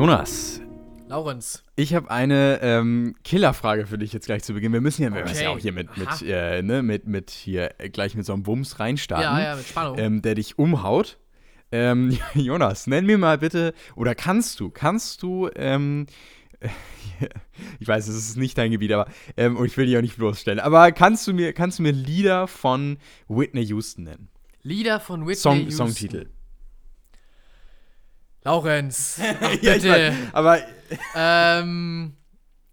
Jonas, Laurenz. ich habe eine ähm, Killerfrage für dich jetzt gleich zu Beginn. Wir müssen ja, wir müssen ja auch hier mit, mit, äh, ne, mit, mit hier äh, gleich mit so einem Wumms reinstarten, Ja, ja, mit Spannung. ähm, der dich umhaut. Ähm, Jonas, nenn mir mal bitte, oder kannst du, kannst du, ähm, ich weiß, es ist nicht dein Gebiet, aber, ähm, und ich will dich auch nicht bloßstellen, aber kannst du mir, kannst du mir Lieder von Whitney Houston nennen? Lieder von Whitney Song, Houston. Songtitel. Laurenz. Ach, Ja, ich bitte. weiß, aber ähm,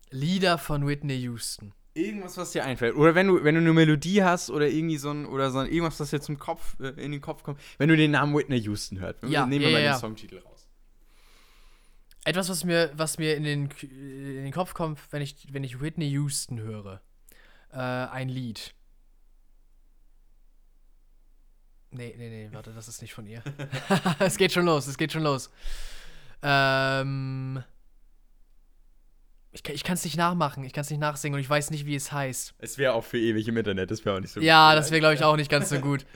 Lieder von Whitney Houston. Irgendwas, was dir einfällt. Oder wenn du, wenn du eine Melodie hast oder irgendwie so ein, oder so ein, irgendwas, was dir zum Kopf, äh, in den Kopf kommt, wenn du den Namen Whitney Houston hörst. Ja, nehmen ja, wir mal ja, den ja. Songtitel raus. Etwas, was mir, was mir in, den, K- in den Kopf kommt, wenn ich, wenn ich Whitney Houston höre. Äh, ein Lied. Nee, nee, nee, warte, das ist nicht von ihr. es geht schon los, es geht schon los. Ähm. Ich, kann- ich kann es nicht nachmachen, ich kann es nicht nachsingen und ich weiß nicht, wie es heißt. Es wäre auch für ewig im Internet, das wäre auch nicht so Ja, gut. das wäre, glaube ich, auch nicht ganz so gut.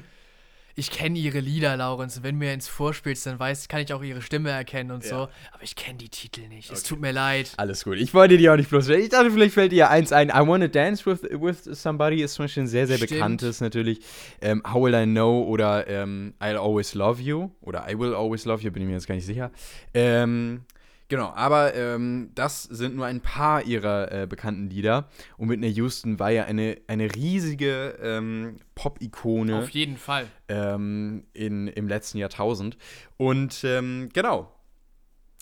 Ich kenne ihre Lieder, Laurenz. und Wenn du mir ins Vorspielst, dann weiß, kann ich auch ihre Stimme erkennen und so. Ja. Aber ich kenne die Titel nicht. Es Okay. tut mir leid. Alles gut. Ich wollte dir auch nicht bloßstellen. Ich dachte, vielleicht fällt dir eins ein. I Wanna Dance with, with Somebody ist zum Beispiel ein sehr, sehr Stimmt. bekanntes natürlich. Ähm, How Will I Know oder ähm, I'll Always Love You oder I Will Always Love You, bin ich mir jetzt gar nicht sicher. Ähm, genau, aber ähm, das sind nur ein paar ihrer äh, bekannten Lieder. Und Whitney Houston war ja eine, eine riesige ähm, Pop-Ikone Auf jeden Fall. ähm, in, im letzten Jahrtausend. Und ähm, genau.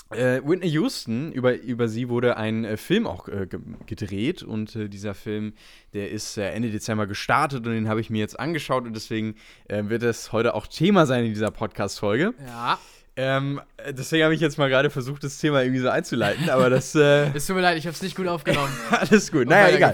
Äh, Whitney Houston, über, über sie wurde ein äh, Film auch äh, ge gedreht und äh, dieser Film, der ist äh, Ende Dezember gestartet und den habe ich mir jetzt angeschaut und deswegen wird es heute auch Thema sein in dieser Podcast-Folge. Ja. Ähm, äh, deswegen habe ich jetzt mal gerade versucht, das Thema irgendwie so einzuleiten, aber das, äh, Es tut mir leid, ich habe es nicht gut aufgenommen. alles gut. und Naja, egal.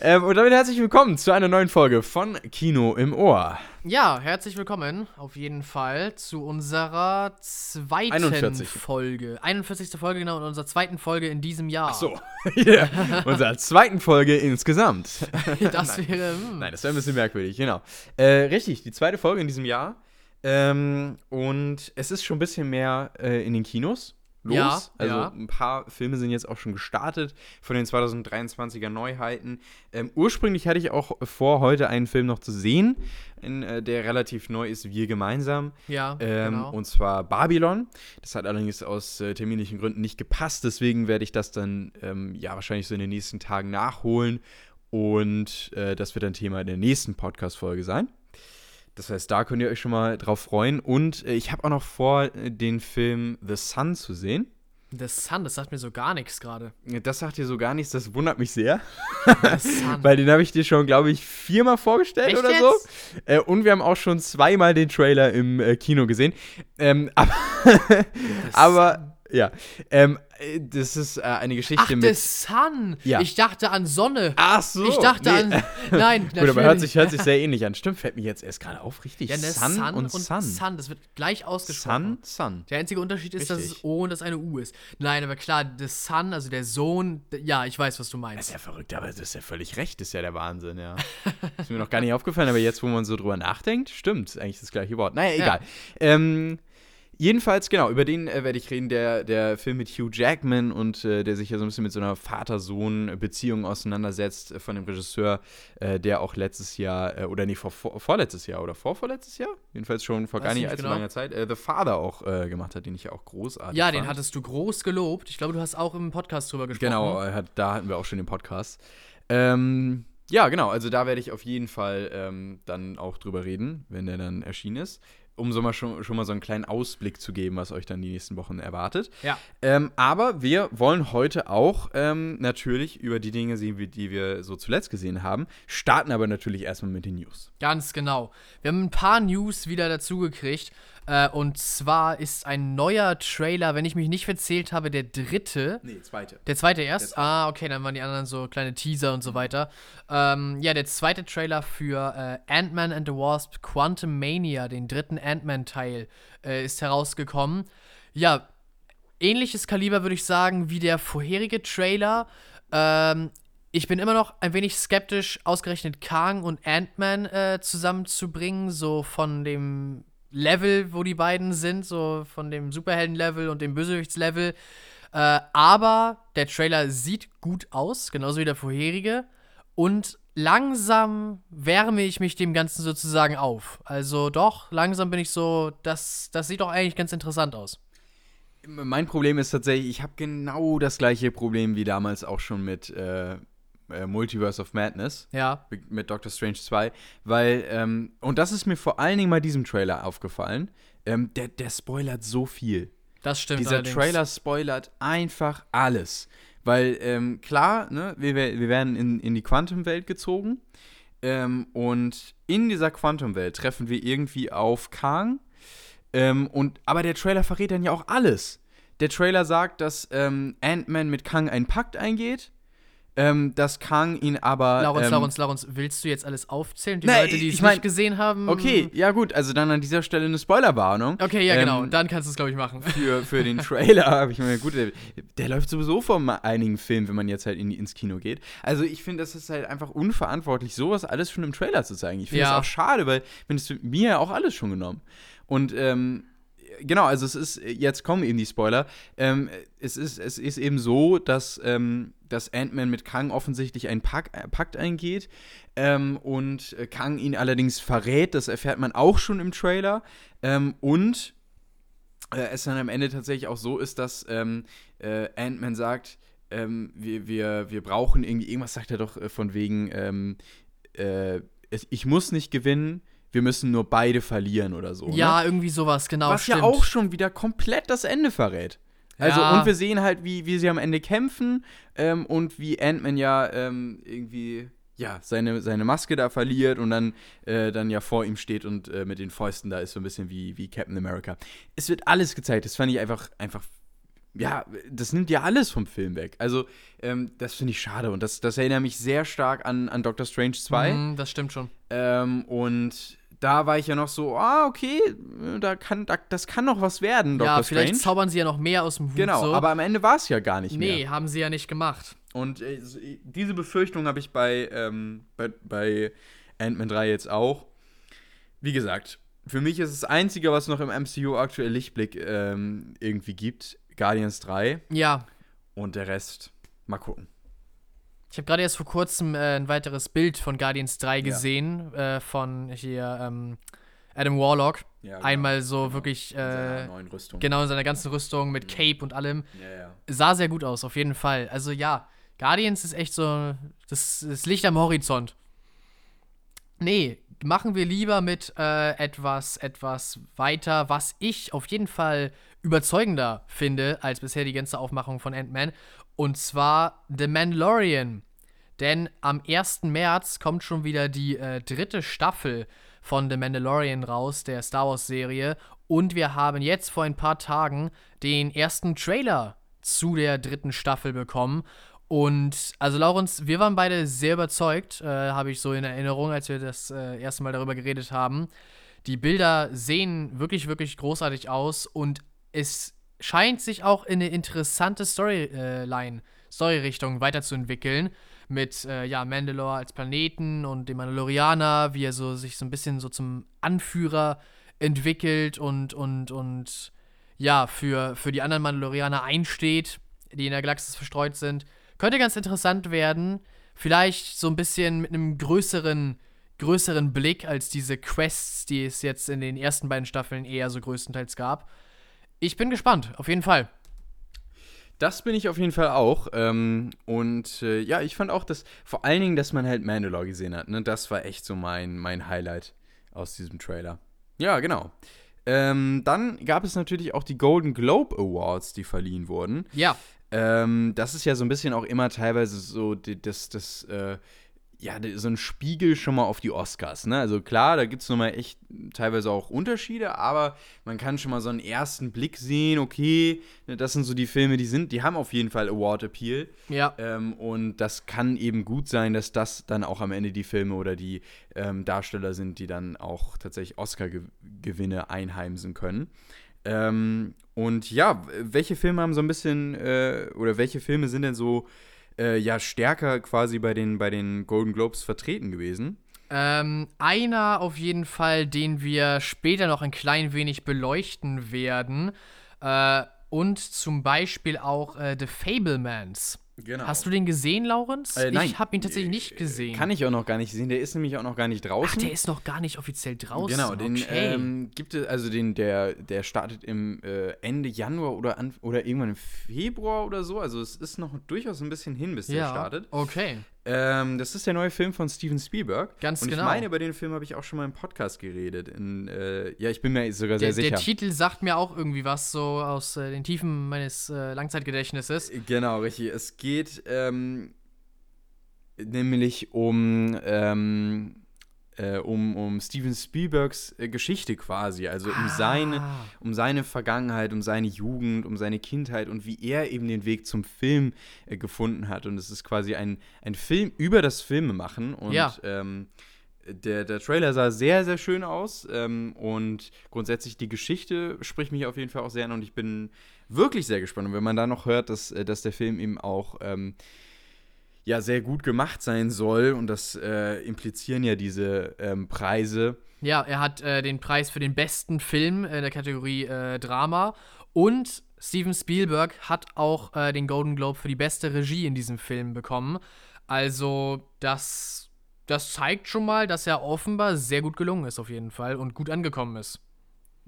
Ähm, und damit herzlich willkommen zu einer neuen Folge von Kino im Ohr. Ja, herzlich willkommen auf jeden Fall zu unserer zweiten 41. Folge. 41. Folge, genau, in unserer zweiten Folge in diesem Jahr. So, ja, unserer zweiten Folge insgesamt. Das wäre. Hm. Nein, das wäre ein bisschen merkwürdig, genau. Äh, richtig, die zweite Folge in diesem Jahr. Ähm, und es ist schon ein bisschen mehr äh, in den Kinos los. Ja, also ja. ein paar Filme sind jetzt auch schon gestartet von den 2023er Neuheiten. Ähm, ursprünglich hatte ich auch vor, heute einen Film noch zu sehen, in, äh, der relativ neu ist, Wir gemeinsam. Ja, Ähm, genau. Und zwar Babylon. Das hat allerdings aus äh, terminlichen Gründen nicht gepasst. Deswegen werde ich das dann ähm, ja wahrscheinlich so in den nächsten Tagen nachholen. Und äh, das wird ein Thema der nächsten Podcast-Folge sein. Das heißt, da könnt ihr euch schon mal drauf freuen. Und äh, ich habe auch noch vor, äh, den Film The Sun zu sehen. The Sun, das sagt mir so gar nichts gerade. Das sagt dir so gar nichts, das wundert mich sehr. The Sun. Weil den habe ich dir schon, glaube ich, viermal vorgestellt Echt oder so. Äh, und wir haben auch schon zweimal den Trailer im äh, Kino gesehen. Ähm, aber, aber ja, ähm, äh, das ist äh, eine Geschichte Ach, The mit. Sun. Ja. Ich dachte an Sonne. Ach so. ich dachte nee. an. Nein, Gut, aber hört sich, hört sich sehr ähnlich an. Stimmt, fällt mir jetzt erst gerade auf, richtig. ja, ne, Sun, und Sun. Das wird gleich ausgesprochen. Sun, Sun. Der einzige Unterschied ist, dass Richtig. es O und das eine U ist. Nein, aber klar, The Sun, also der Sohn, ja, ich weiß, was du Das meinst. ist ja verrückt, aber das ist ja völlig recht, das ist ja der Wahnsinn, ja. ist mir noch gar nicht aufgefallen, aber jetzt, wo man so drüber nachdenkt, stimmt, eigentlich das gleiche Wort. Naja, egal. Ähm, jedenfalls, genau, über den äh, werde ich reden, der, der Film mit Hugh Jackman und äh, der sich ja so ein bisschen mit so einer Vater-Sohn-Beziehung auseinandersetzt äh, von dem Regisseur, äh, der auch letztes Jahr, äh, oder nee, vor, vor, vorletztes Jahr oder vorvorletztes Jahr, jedenfalls schon vor Weiß gar nicht allzu genau. langer Zeit, äh, The Father auch gemacht hat, den ich ja auch großartig Ja, fand. den hattest du groß gelobt. Ich glaube, du hast auch im Podcast drüber gesprochen. Genau, hat, da hatten wir auch schon den Podcast. Ähm, ja, genau, also da werde ich auf jeden Fall ähm, dann auch drüber reden, wenn der dann erschienen ist. Um so mal schon, schon mal so einen kleinen Ausblick zu geben, was euch dann die nächsten Wochen erwartet. Ja. Ähm, aber wir wollen heute auch ähm, natürlich über die Dinge sehen, die wir so zuletzt gesehen haben. Starten aber natürlich erstmal mit den News. Ganz genau. Wir haben ein paar News wieder dazugekriegt. Äh, und zwar ist ein neuer Trailer, wenn ich mich nicht verzählt habe, der dritte. Nee, zweite. Der zweite erst? Der zweite. Ah, okay, dann waren die anderen so kleine Teaser und so weiter. Ähm, ja, der zweite Trailer für äh, Ant-Man and the Wasp Quantum Mania, den dritten Ant-Man-Teil, äh, ist herausgekommen. Ja, ähnliches Kaliber würde ich sagen wie der vorherige Trailer. Ähm, ich bin immer noch ein wenig skeptisch, ausgerechnet Kang und Ant-Man äh, zusammenzubringen, so von dem Level, wo die beiden sind, so von dem Superhelden-Level und dem Bösewichtslevel. Äh, aber der Trailer sieht gut aus, genauso wie der vorherige. Und langsam wärme ich mich dem Ganzen sozusagen auf. Also doch, langsam bin ich so, das, das sieht doch eigentlich ganz interessant aus. Mein Problem ist tatsächlich, ich habe genau das gleiche Problem wie damals auch schon mit äh, äh, Multiverse of Madness. Ja. Mit Doctor Strange 2. Weil, ähm, und das ist mir vor allen Dingen bei diesem Trailer aufgefallen, ähm, der, der spoilert so viel. Das stimmt. Dieser allerdings. Trailer spoilert einfach alles. Weil, ähm, klar, ne, wir, wir werden in, in die Quantum-Welt gezogen. Ähm, und in dieser Quantum-Welt treffen wir irgendwie auf Kang. Ähm, und, aber der Trailer verrät dann ja auch alles. Der Trailer sagt, dass ähm, Ant-Man mit Kang einen Pakt eingeht ähm, dass Kang ihn aber. Laurens, ähm, Laurens, Laurens, willst du jetzt alles aufzählen? Die Nee, Leute, die es ich mein- nicht gesehen haben. Okay, ja gut, also dann an dieser Stelle eine Spoilerwarnung. Okay, ja, genau. Ähm, Dann kannst du es, glaube ich, machen. Für, für den Trailer habe ich mir, gut, der, der läuft sowieso vor einigen Filmen, wenn man jetzt halt in, ins Kino geht. Also ich finde, das ist halt einfach unverantwortlich, sowas alles schon im Trailer zu zeigen. Ich finde Ja. das auch schade, weil wenn es mir ja auch alles schon genommen. Und ähm, genau, also es ist, jetzt kommen eben die Spoiler. Ähm, es, ist, es ist eben so, dass, ähm, dass Ant-Man mit Kang offensichtlich einen Pakt, äh, Pakt eingeht ähm, und äh, Kang ihn allerdings verrät. Das erfährt man auch schon im Trailer. Ähm, und äh, es dann am Ende tatsächlich auch so ist, dass ähm, äh, Ant-Man sagt, ähm, wir, wir, wir brauchen irgendwie, irgendwas sagt er doch äh, von wegen, ähm, äh, ich muss nicht gewinnen, wir müssen nur beide verlieren oder so. Ja, ne? irgendwie sowas, genau. Was stimmt. ja auch schon wieder komplett das Ende verrät. Also, Ja. und wir sehen halt, wie, wie sie am Ende kämpfen ähm, und wie Ant-Man ja ähm, irgendwie, ja, seine, seine Maske da verliert und dann, äh, dann ja vor ihm steht und äh, mit den Fäusten da ist, so ein bisschen wie, wie Captain America. Es wird alles gezeigt, das fand ich einfach, einfach, ja, das nimmt ja alles vom Film weg. Also, ähm, das finde ich schade und das, das erinnert mich sehr stark an, an Doctor Strange 2. Mhm, das stimmt schon. Ähm, und da war ich ja noch so, ah, okay, da kann, da, das kann noch was werden, Doctor ja, vielleicht Strange. zaubern sie ja noch mehr aus dem Hut. Genau, so. aber am Ende war es ja gar nicht Nee, mehr. haben sie ja nicht gemacht. Und äh, so- diese Befürchtung habe ich bei, ähm, bei, bei Ant-Man 3 jetzt auch. Wie gesagt, für mich ist das Einzige, was noch im MCU aktuell Lichtblick ähm, irgendwie gibt, Guardians 3 Ja, und der Rest, mal gucken. ich habe gerade erst vor kurzem äh, ein weiteres Bild von Guardians 3 Ja. gesehen, äh, von hier ähm, Adam Warlock. Ja, Einmal so genau. wirklich, In seiner äh, neuen Rüstung. genau in seiner ganzen Rüstung Mhm. mit Cape und allem. Ja, ja. Sah sehr gut aus, auf jeden Fall. Also ja, Guardians ist echt so das, das Licht am Horizont. Nee, machen wir lieber mit äh, etwas, etwas weiter, was ich auf jeden Fall überzeugender finde als bisher die ganze Aufmachung von Ant-Man. Und zwar The Mandalorian. Denn am 1. März kommt schon wieder die äh, dritte Staffel von The Mandalorian raus, der Star Wars-Serie. Und wir haben jetzt vor ein paar Tagen den ersten Trailer zu der dritten Staffel bekommen. Und also Laurens, wir waren beide sehr überzeugt, äh, habe ich so in Erinnerung, als wir das äh, erste Mal darüber geredet haben. Die Bilder sehen wirklich, wirklich großartig aus und es scheint sich auch in eine interessante Storyline, Storyrichtung weiterzuentwickeln. Mit äh, ja, Mandalore als Planeten und dem Mandalorianer, wie er so sich so ein bisschen so zum Anführer entwickelt und, und, und ja, für, für die anderen Mandalorianer einsteht, die in der Galaxis verstreut sind. Könnte ganz interessant werden. Vielleicht so ein bisschen mit einem größeren, größeren Blick als diese Quests, die es jetzt in den ersten beiden Staffeln eher so größtenteils gab. Ich bin gespannt, auf jeden Fall. Das bin ich auf jeden Fall auch. Ähm, und äh, ja, ich fand auch, dass vor allen Dingen, dass man halt Mandalore gesehen hat. Ne? Das war echt so mein, mein Highlight aus diesem Trailer. Ja, genau. Ähm, dann gab es natürlich auch die Golden Globe Awards, die verliehen wurden. Ja, Ähm, das ist ja so ein bisschen auch immer teilweise so die, das, das, äh, ja, so ein Spiegel schon mal auf die Oscars, ne? Also klar, da gibt es nochmal echt teilweise auch Unterschiede, aber man kann schon mal so einen ersten Blick sehen, okay, ne, das sind so die Filme, die sind, die haben auf jeden Fall Award-Appeal. ja. Ähm, und das kann eben gut sein, dass das dann auch am Ende die Filme oder die ähm, Darsteller sind, die dann auch tatsächlich Oscar-Gewinne einheimsen können. Ähm, und ja, welche Filme haben so ein bisschen, äh, oder welche Filme sind denn so äh, ja stärker quasi bei den, bei den Golden Globes vertreten gewesen? Ähm, einer auf jeden Fall, den wir später noch ein klein wenig beleuchten werden. Äh, und zum Beispiel auch äh, The Fablemans. Genau. Hast du den gesehen, Laurens? Äh, nein. Ich habe ihn tatsächlich nicht gesehen. Kann ich auch noch gar nicht sehen. Der ist nämlich auch noch gar nicht draußen. Ach, der ist noch gar nicht offiziell draußen. Genau, den okay. ähm, gibt es, also den, der, der startet im äh, Ende Januar oder, an, oder irgendwann im Februar oder so. Also es ist noch durchaus ein bisschen hin, bis der ja, startet. okay. Ähm, das ist der neue Film von Steven Spielberg. Ganz Und genau. ich meine, über den Film habe ich auch schon mal im Podcast geredet. In, äh, ja, ich bin mir sogar sehr Der, sicher. der Titel sagt mir auch irgendwie was so aus äh, den Tiefen meines äh, Langzeitgedächtnisses. Genau, richtig. Es geht ähm, nämlich um, ähm, äh, um, um Steven Spielbergs äh, Geschichte quasi. Also um, seine, Ah. um seine Vergangenheit, um seine Jugend, um seine Kindheit und wie er eben den Weg zum Film äh, gefunden hat. Und es ist quasi ein, ein Film über das Filmemachen. Und Ja. ähm, der, der Trailer sah sehr, sehr schön aus. Ähm, und grundsätzlich die Geschichte spricht mich auf jeden Fall auch sehr an. Und ich bin wirklich sehr gespannt. Und wenn man da noch hört, dass, äh, dass der Film eben auch ähm, ja sehr gut gemacht sein soll, und das äh, implizieren ja diese ähm, Preise. Ja, er hat äh, den Preis für den besten Film in der Kategorie äh, Drama und Steven Spielberg hat auch äh, den Golden Globe für die beste Regie in diesem Film bekommen. Also das, das zeigt schon mal, dass er offenbar sehr gut gelungen ist auf jeden Fall und gut angekommen ist.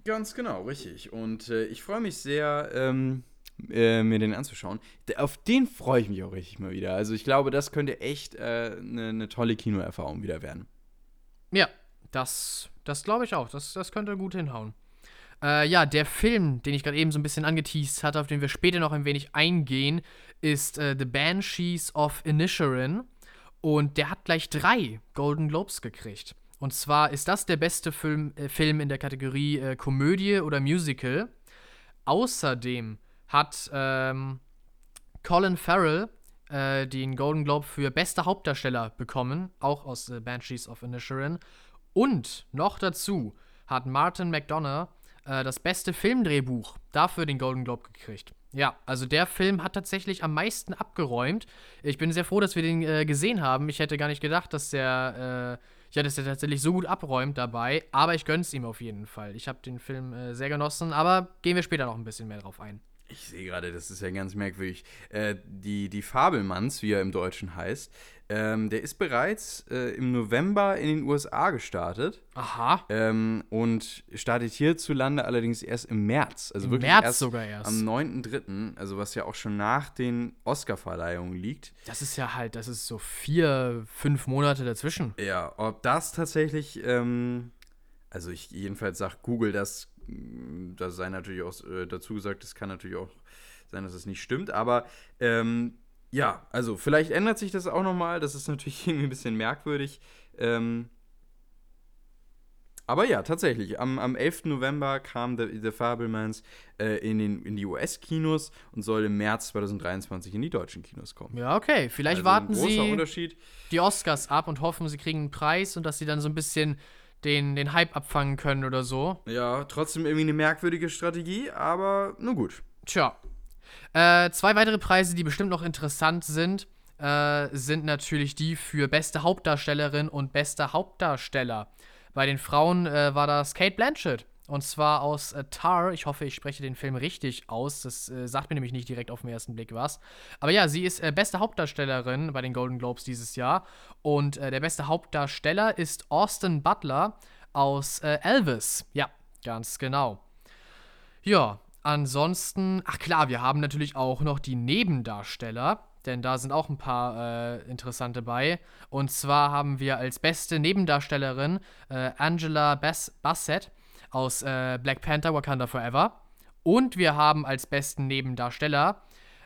Ganz genau, richtig. Und äh, ich freue mich sehr, ähm, äh, mir den anzuschauen. Auf den freue ich mich auch richtig mal wieder. Also ich glaube, das könnte echt eine ne tolle Kinoerfahrung wieder werden. Ja, das, das glaube ich auch. Das, das könnte gut hinhauen. Äh, ja, der Film, den ich gerade eben so ein bisschen angeteased hatte, auf den wir später noch ein wenig eingehen, ist äh, The Banshees of Inisherin. Und der hat gleich drei Golden Globes gekriegt. Und zwar ist das der beste Film, äh, Film in der Kategorie äh, Komödie oder Musical. Außerdem hat ähm, Colin Farrell äh, den Golden Globe für bester Hauptdarsteller bekommen, auch aus äh, Banshees of Inisherin. Und noch dazu hat Martin McDonough äh, das beste Filmdrehbuch dafür den Golden Globe gekriegt. Ja, also der Film hat tatsächlich am meisten abgeräumt. Ich bin sehr froh, dass wir den äh, gesehen haben. Ich hätte gar nicht gedacht, dass der, äh, ja, dass der tatsächlich so gut abräumt dabei. Aber ich gönn's ihm auf jeden Fall. Ich habe den Film äh, sehr genossen, aber gehen wir später noch ein bisschen mehr drauf ein. Ich sehe gerade, das ist ja ganz merkwürdig. Äh, die, die Fabelmanns, wie er im Deutschen heißt, ähm, der ist bereits äh, im November in den USA gestartet Aha. ähm, und startet hierzulande allerdings erst im März. Also Im wirklich März erst sogar erst. am 9.3., also was ja auch schon nach den Oscar-Verleihungen liegt. Das ist ja halt, das ist so vier, fünf Monate dazwischen. Ja, ob das tatsächlich, ähm, also ich jedenfalls sagt Google, das, das sei natürlich auch äh, dazu gesagt, es kann natürlich auch sein, dass es nicht stimmt, aber ähm, ja, also vielleicht ändert sich das auch nochmal, das ist natürlich irgendwie ein bisschen merkwürdig. Ähm, aber ja, tatsächlich, am, am 11. November kam The, The Fabelmans äh, in, den, in die US-Kinos und soll im März 2023 in die deutschen Kinos kommen. Ja, okay. Vielleicht Also warten sie Unterschied. die Oscars ab und hoffen, sie kriegen einen Preis und dass sie dann so ein bisschen den, den Hype abfangen können oder so. Ja, trotzdem irgendwie eine merkwürdige Strategie, aber nun gut. Tja. Äh, zwei weitere Preise, die bestimmt noch interessant sind, äh, sind natürlich die für beste Hauptdarstellerin und bester Hauptdarsteller. Bei den Frauen äh, war das Kate Blanchett. Und zwar aus äh, Tar. Ich hoffe, ich spreche den Film richtig aus. Das äh, sagt mir nämlich nicht direkt auf den ersten Blick was. Aber ja, sie ist äh, beste Hauptdarstellerin bei den Golden Globes dieses Jahr. Und äh, der beste Hauptdarsteller ist Austin Butler aus äh, Elvis. Ja, ganz genau. Ja, ansonsten, ach klar, wir haben natürlich auch noch die Nebendarsteller, denn da sind auch ein paar äh, interessante bei. Und zwar haben wir als beste Nebendarstellerin äh, Angela Bass Bassett aus äh, Black Panther Wakanda Forever. Und wir haben als besten Nebendarsteller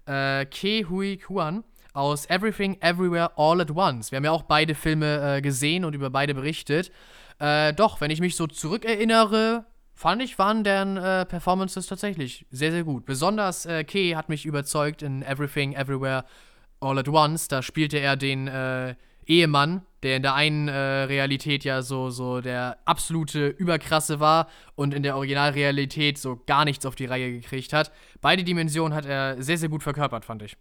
äh, Ke Hui Kwan aus Everything Everywhere All at Once. Wir haben ja auch beide Filme äh, gesehen und über beide berichtet. Äh, doch, wenn ich mich so zurückerinnere, fand ich, waren deren äh, Performances tatsächlich sehr, sehr gut. Besonders äh, Ke hat mich überzeugt in Everything Everywhere All at Once. Da spielte er den äh, Ehemann, der in der einen äh, Realität ja so, so der absolute Überkrasse war und in der Originalrealität so gar nichts auf die Reihe gekriegt hat. Beide Dimensionen hat er sehr, sehr gut verkörpert, fand ich.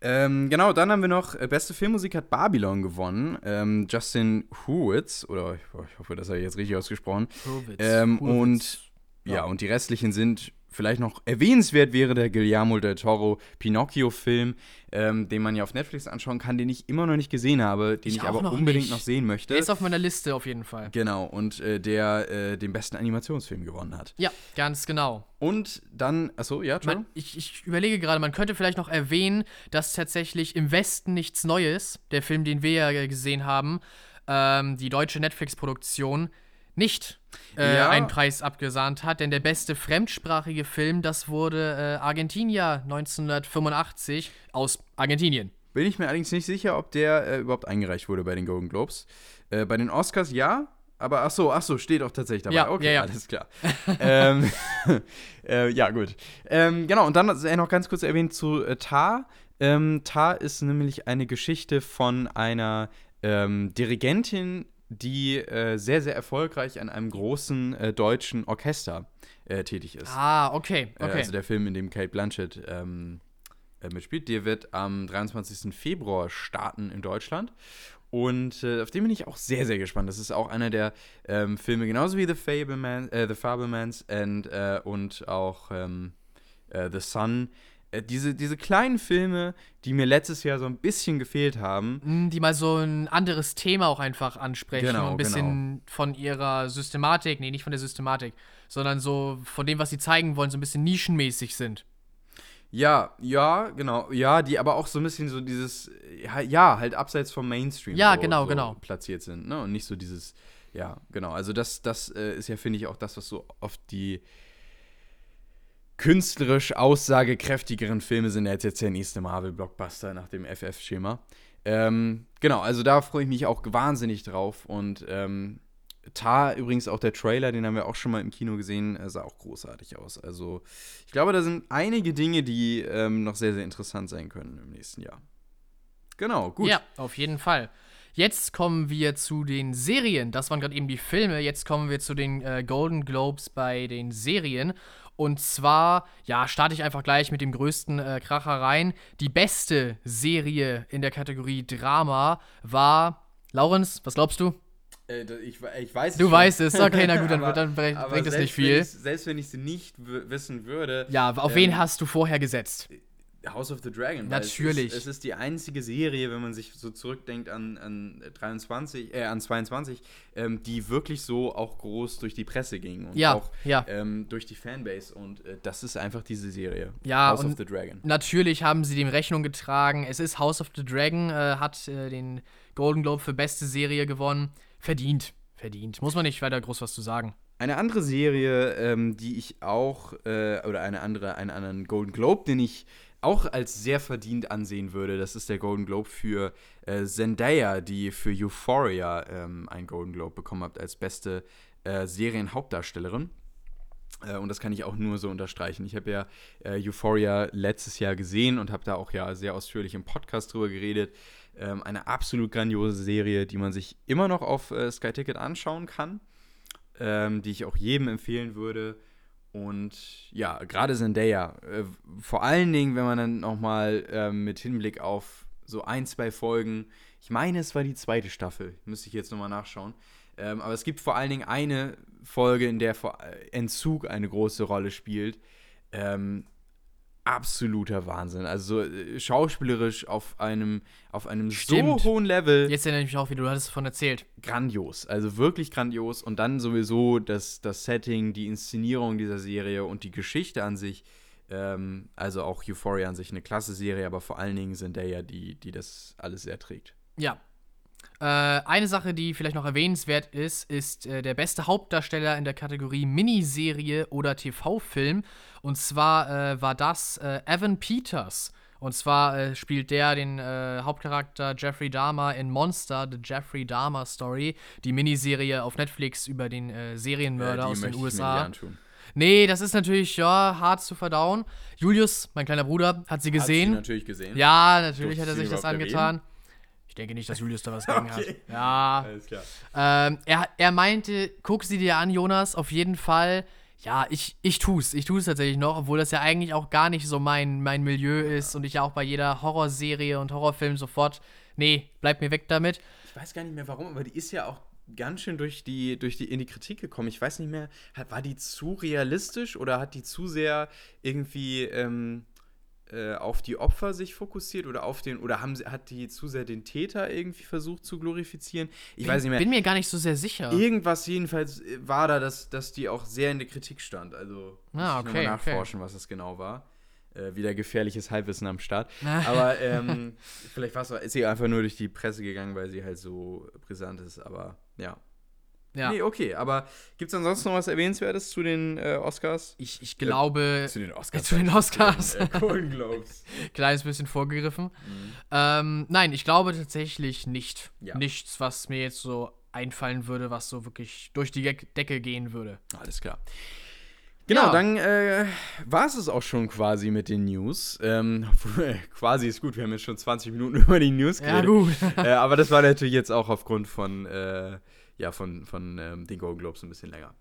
Ähm, genau, dann haben wir noch, äh, beste Filmmusik hat Babylon gewonnen. Ähm, Justin Hurwitz, oder ich, ich hoffe, das habe ich jetzt richtig ausgesprochen. Hurwitz, Ähm, Hurwitz. und ja. Ja. und die restlichen sind vielleicht noch erwähnenswert wäre der Guillermo del Toro Pinocchio-Film, ähm, den man ja auf Netflix anschauen kann, den ich immer noch nicht gesehen habe, den ich, Ich aber noch unbedingt nicht. noch sehen möchte. Der ist auf meiner Liste auf jeden Fall. Genau, und äh, der äh, den besten Animationsfilm gewonnen hat. Ja, ganz genau. Und dann, achso, ja, Man, ich, ich überlege gerade, man könnte vielleicht noch erwähnen, dass tatsächlich im Westen nichts Neues, der Film, den wir ja gesehen haben, ähm, die deutsche Netflix-Produktion, nicht äh, Ja. einen Preis abgesahnt hat, denn der beste fremdsprachige Film, das wurde äh, Argentinier 1985 aus Argentinien. Bin ich mir allerdings nicht sicher, ob der äh, überhaupt eingereicht wurde bei den Golden Globes. Äh, bei den Oscars ja, aber ach so, ach so, steht auch tatsächlich dabei. Ja, okay, ja, ja. alles klar. ähm, äh, ja, gut. Ähm, genau, und dann noch ganz kurz erwähnt zu äh, Tar. Ähm, Tar ist nämlich eine Geschichte von einer ähm, Dirigentin, die äh, sehr, sehr erfolgreich an einem großen äh, deutschen Orchester äh, tätig ist. Ah, okay, Äh, okay. Also der Film, in dem Kate Blanchett ähm, äh, mitspielt, der wird am 23. Februar starten in Deutschland. Und äh, auf den bin ich auch sehr, sehr gespannt. Das ist auch einer der ähm, Filme, genauso wie The, Fableman, äh, The Fablemans and, und auch ähm, äh, The Sun. Äh, diese, diese kleinen Filme, die mir letztes Jahr so ein bisschen gefehlt haben. Mm, die mal so ein anderes Thema auch einfach ansprechen Genau, ein bisschen von ihrer Systematik, nee, nicht von der Systematik, sondern so von dem, was sie zeigen wollen, so ein bisschen nischenmäßig sind. Ja, ja, genau. Ja, die aber auch so ein bisschen so dieses, ja, ja halt abseits vom Mainstream Ja, so, genau, so genau. platziert sind, ne? Und nicht so dieses, ja, genau. Also das, das äh, ist ja, finde ich, auch das, was so oft die künstlerisch aussagekräftigeren Filme sind. Jetzt jetzt der nächste Marvel-Blockbuster nach dem FF-Schema. Ähm, genau, also da freue ich mich auch wahnsinnig drauf. Und ähm, Tar, übrigens auch der Trailer, den haben wir auch schon mal im Kino gesehen, äh, sah auch großartig aus. Also ich glaube, da sind einige Dinge, die ähm, noch sehr, sehr interessant sein können im nächsten Jahr. Genau, gut. Ja, auf jeden Fall. Jetzt kommen wir zu den Serien. Das waren gerade eben die Filme. Jetzt kommen wir zu den äh, Golden Globes bei den Serien. Und zwar, ja, starte ich einfach gleich mit dem größten äh, Kracher rein. Die beste Serie in der Kategorie Drama war. Laurens, was glaubst du? Äh, ich, ich weiß Du schon. weißt es. Okay, na gut, dann, Aber- dann bringt es nicht viel. Wenn ich, selbst wenn ich sie nicht wissen würde, Ja, auf ähm, wen hast du vorher gesetzt? House of the Dragon. Natürlich. Weil es, ist, es ist die einzige Serie, wenn man sich so zurückdenkt an, an 23, äh, an 22, ähm, die wirklich so auch groß durch die Presse ging und Ja, auch ja. Ähm, durch die Fanbase. Und äh, das ist einfach diese Serie. Ja, House of the Dragon. Natürlich haben sie dem Rechnung getragen. Es ist House of the Dragon, äh, hat äh, den Golden Globe für beste Serie gewonnen. Verdient. Verdient. Muss man nicht weiter groß was zu sagen. Eine andere Serie, ähm, die ich auch, äh, oder eine andere, einen anderen Golden Globe, den ich auch als sehr verdient ansehen würde, das ist der Golden Globe für äh, Zendaya, die für Euphoria ähm, einen Golden Globe bekommen hat als beste äh, Serienhauptdarstellerin. Äh, und das kann ich auch nur so unterstreichen. Ich habe ja äh, Euphoria letztes Jahr gesehen und habe da auch ja sehr ausführlich im Podcast drüber geredet. Ähm, eine absolut grandiose Serie, die man sich immer noch auf äh, Sky Ticket anschauen kann ähm, die ich auch jedem empfehlen würde. Und ja, gerade Zendaya, äh, vor allen Dingen, wenn man dann nochmal ähm, mit Hinblick auf so ein, zwei Folgen, ich meine, es war die zweite Staffel, müsste ich jetzt nochmal nachschauen. Ähm, aber es gibt vor allen Dingen eine Folge, in der äh, Entzug eine große Rolle spielt. Ähm, absoluter Wahnsinn. Also äh, schauspielerisch auf einem, auf einem Stimmt. so hohen Level Jetzt erinnere ich mich auch wieder, du hattest davon erzählt. grandios. Also wirklich grandios. Und dann sowieso das, das Setting, die Inszenierung dieser Serie und die Geschichte an sich. Ähm, also auch Euphoria an sich eine klasse Serie, aber vor allen Dingen sind der ja die, die das alles sehr trägt. Ja. Äh, eine Sache, die vielleicht noch erwähnenswert ist, ist äh, der beste Hauptdarsteller in der Kategorie Miniserie oder TV-Film. Und zwar äh, war das äh, Evan Peters. Und zwar äh, spielt der den äh, Hauptcharakter Jeffrey Dahmer in Monster, The Jeffrey Dahmer Story, die Miniserie auf Netflix über den Serienmörder aus den möchte ich mir USA. Nee, das ist natürlich, ja, hart zu verdauen. Julius, mein kleiner Bruder, hat sie Hast du gesehen. natürlich gesehen. Ja, natürlich Durftest hat er sich das angetan. Ich denke nicht, dass Julius da was gegen Okay. hat. Ja. Alles klar. Ähm, er, er meinte, guck sie dir an, Jonas, auf jeden Fall. Ja, ich, ich tu's. Ich tu's tatsächlich noch, obwohl das ja eigentlich auch gar nicht so mein, mein Milieu ist und ich ja auch bei jeder Horrorserie und Horrorfilm sofort, nee, bleib mir weg damit. Ich weiß gar nicht mehr warum, aber die ist ja auch ganz schön durch die, durch die, in die Kritik gekommen. Ich weiß nicht mehr, war die zu realistisch oder hat die zu sehr irgendwie ähm, äh, auf die Opfer sich fokussiert oder auf den, oder haben sie, hat die zu sehr den Täter irgendwie versucht zu glorifizieren? Ich bin, weiß nicht mehr. Bin mir gar nicht so sehr sicher. Irgendwas jedenfalls äh, war da, dass, dass die auch sehr in der Kritik stand. Also ah, muss ich okay, nochmal nachforschen, was das genau war. Äh, wieder gefährliches Halbwissen am Start. Aber ähm, vielleicht war's, ist sie einfach nur durch die Presse gegangen, weil sie halt so brisant ist. Aber ja. Ja. Nee, okay. Aber gibt es ansonsten noch was Erwähnenswertes zu den äh, Oscars? Ich, ich glaube, Zu den Oscars. zu den Oscars. Zu den, äh, Golden Globes. kleines bisschen vorgegriffen. Mhm. Ähm, nein, ich glaube tatsächlich nicht. Ja. Nichts, was mir jetzt so einfallen würde, was so wirklich durch die Decke gehen würde. Alles klar. Genau, Ja. dann äh, war es es auch schon quasi mit den News. Ähm, quasi ist gut, wir haben jetzt schon 20 Minuten über die News Ja, geredet. gut. äh, aber das war natürlich jetzt auch aufgrund von, äh, ja, von, von ähm, den Golden Globes ein bisschen länger.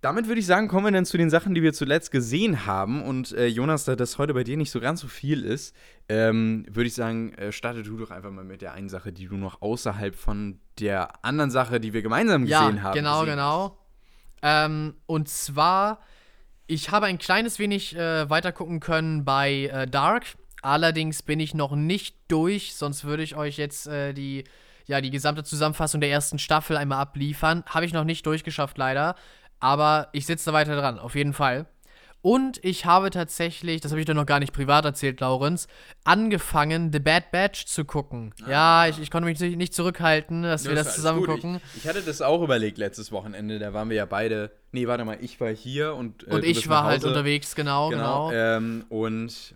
Damit würde ich sagen, kommen wir dann zu den Sachen, die wir zuletzt gesehen haben. Und äh, Jonas, da das heute bei dir nicht so ganz so viel ist, ähm, würde ich sagen, äh, starte du doch einfach mal mit der einen Sache, die du noch außerhalb von der anderen Sache, die wir gemeinsam Ja, gesehen haben. genau, gesehen genau. Ähm, und zwar, ich habe ein kleines wenig äh, weitergucken können bei äh, Dark. Allerdings bin ich noch nicht durch, sonst würde ich euch jetzt äh, die, ja, die gesamte Zusammenfassung der ersten Staffel einmal abliefern. Habe ich noch nicht durchgeschafft, leider. Aber ich sitze da weiter dran, auf jeden Fall. Und ich habe tatsächlich, das habe ich dir noch gar nicht privat erzählt, Laurenz, angefangen, The Bad Batch zu gucken. Ja, ich, ich konnte mich nicht- zurückhalten, dass wir Ah. Ja, das ist zusammen gut. gucken. Ich, ich hatte das auch überlegt letztes Wochenende. Da waren wir ja beide. Nee, warte mal, ich war hier und. äh, Und ich war halt unterwegs, genau, genau. Ähm, und.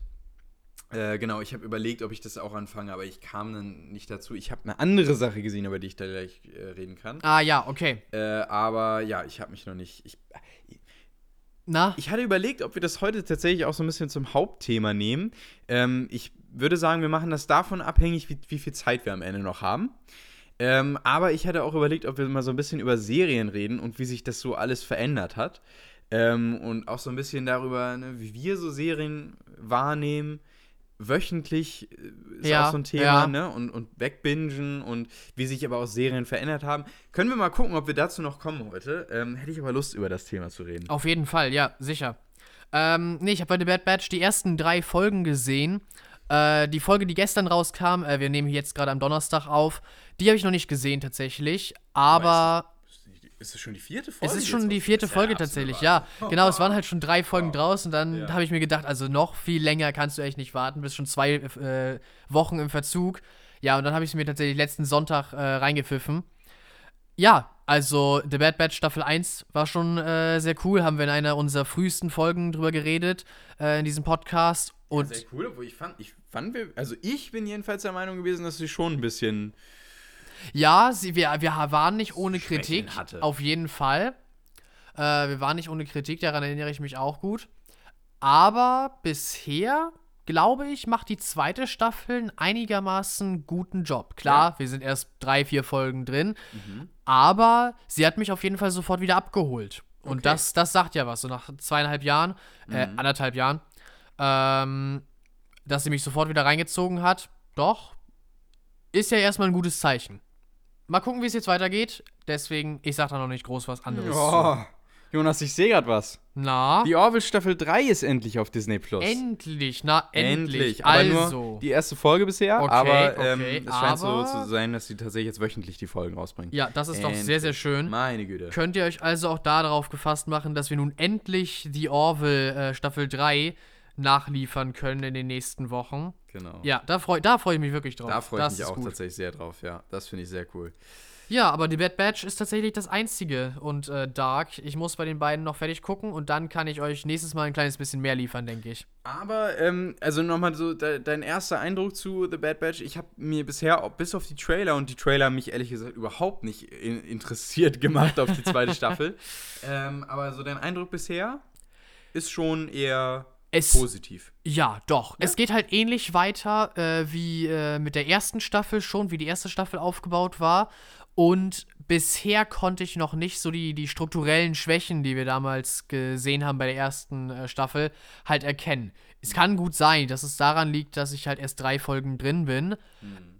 Äh, genau, ich habe überlegt, ob ich das auch anfange, aber ich kam dann nicht dazu. Ich habe eine andere Sache gesehen, über die ich da gleich äh, reden kann. Ah ja, okay. Äh, aber ja, ich habe mich noch nicht. Ich, Na? ich hatte überlegt, ob wir das heute tatsächlich auch so ein bisschen zum Hauptthema nehmen. Ähm, ich würde sagen, wir machen das davon abhängig, wie, wie viel Zeit wir am Ende noch haben. Ähm, aber ich hatte auch überlegt, ob wir mal so ein bisschen über Serien reden und wie sich das so alles verändert hat. Ähm, und auch so ein bisschen darüber, ne, wie wir so Serien wahrnehmen. Wöchentlich äh, ist Ja, auch so ein Thema, ja. ne? Und, und wegbingen und wie sich aber auch Serien verändert haben. Können wir mal gucken, ob wir dazu noch kommen heute. Ähm, hätte ich aber Lust, über das Thema zu reden. Auf jeden Fall, ja, sicher. Ähm, nee, ich habe bei The Bad Batch die ersten drei Folgen gesehen. Äh, die Folge, die gestern rauskam, äh, wir nehmen jetzt gerade am Donnerstag auf, die habe ich noch nicht gesehen tatsächlich, aber Ist es schon die vierte Folge? es ist schon die vierte Das Folge absolut tatsächlich, ja. Genau, es waren halt schon drei Folgen draußen und dann Ja. habe ich mir gedacht, also noch viel länger kannst du echt nicht warten, bist schon zwei äh, Wochen im Verzug. Ja, und dann habe ich es mir tatsächlich letzten Sonntag äh, reingepfiffen. Ja, also The Bad Batch Staffel 1 war schon äh, sehr cool, haben wir in einer unserer frühesten Folgen drüber geredet, äh, in diesem Podcast. Und Sehr cool, obwohl ich fand, ich fand, wir, also ich bin jedenfalls der Meinung gewesen, dass sie schon ein bisschen. Ja, sie, wir, wir waren nicht ohne Schwächen Kritik, hatte. auf jeden Fall. Äh, wir waren nicht ohne Kritik, daran erinnere ich mich auch gut. Aber bisher, glaube ich, macht die zweite Staffel einen einigermaßen guten Job. Klar, wir sind erst drei, vier Folgen drin, Mhm. aber sie hat mich auf jeden Fall sofort wieder abgeholt. Und Okay. das, das sagt ja was. So nach zweieinhalb Jahren, äh, Mhm. anderthalb Jahren, ähm, dass sie mich sofort wieder reingezogen hat. Doch, ist ja erstmal ein gutes Zeichen. Mal gucken, wie es jetzt weitergeht. Deswegen, ich sag da noch nicht groß was anderes. Oh, Jonas, ich sehe gerade was. Na? Die Orville Staffel 3 ist endlich auf Disney Plus. Endlich, na, endlich. Aber also. nur die erste Folge bisher. Okay, aber ähm, okay, es scheint so zu sein, dass sie tatsächlich jetzt wöchentlich die Folgen rausbringen. ja, das ist doch sehr, sehr schön. Meine Güte. Könnt ihr euch also auch darauf gefasst machen, dass wir nun endlich die Orville äh, Staffel 3 nachliefern können in den nächsten Wochen. Genau. Ja, da freue da freu ich mich wirklich drauf. Da freue ich mich auch gut. tatsächlich sehr drauf, ja. Das finde ich sehr cool. Ja, aber die Bad Batch ist tatsächlich das einzige und äh, Dark. Ich muss bei den beiden noch fertig gucken und dann kann ich euch nächstes Mal ein kleines bisschen mehr liefern, denke ich. Aber, ähm, also nochmal so de dein erster Eindruck zu The Bad Batch. Ich habe mir bisher, bis auf die Trailer, und die Trailer mich ehrlich gesagt überhaupt nicht in interessiert gemacht auf die zweite Staffel. Ähm, aber so dein Eindruck bisher ist schon eher Es, positiv. Ja, doch. Es geht halt ähnlich weiter äh, wie äh, mit der ersten Staffel schon, wie die erste Staffel aufgebaut war. Und bisher konnte ich noch nicht so die, die strukturellen Schwächen, die wir damals gesehen haben bei der ersten äh, Staffel, halt erkennen. Es kann gut sein, dass es daran liegt, dass ich halt erst drei Folgen drin bin.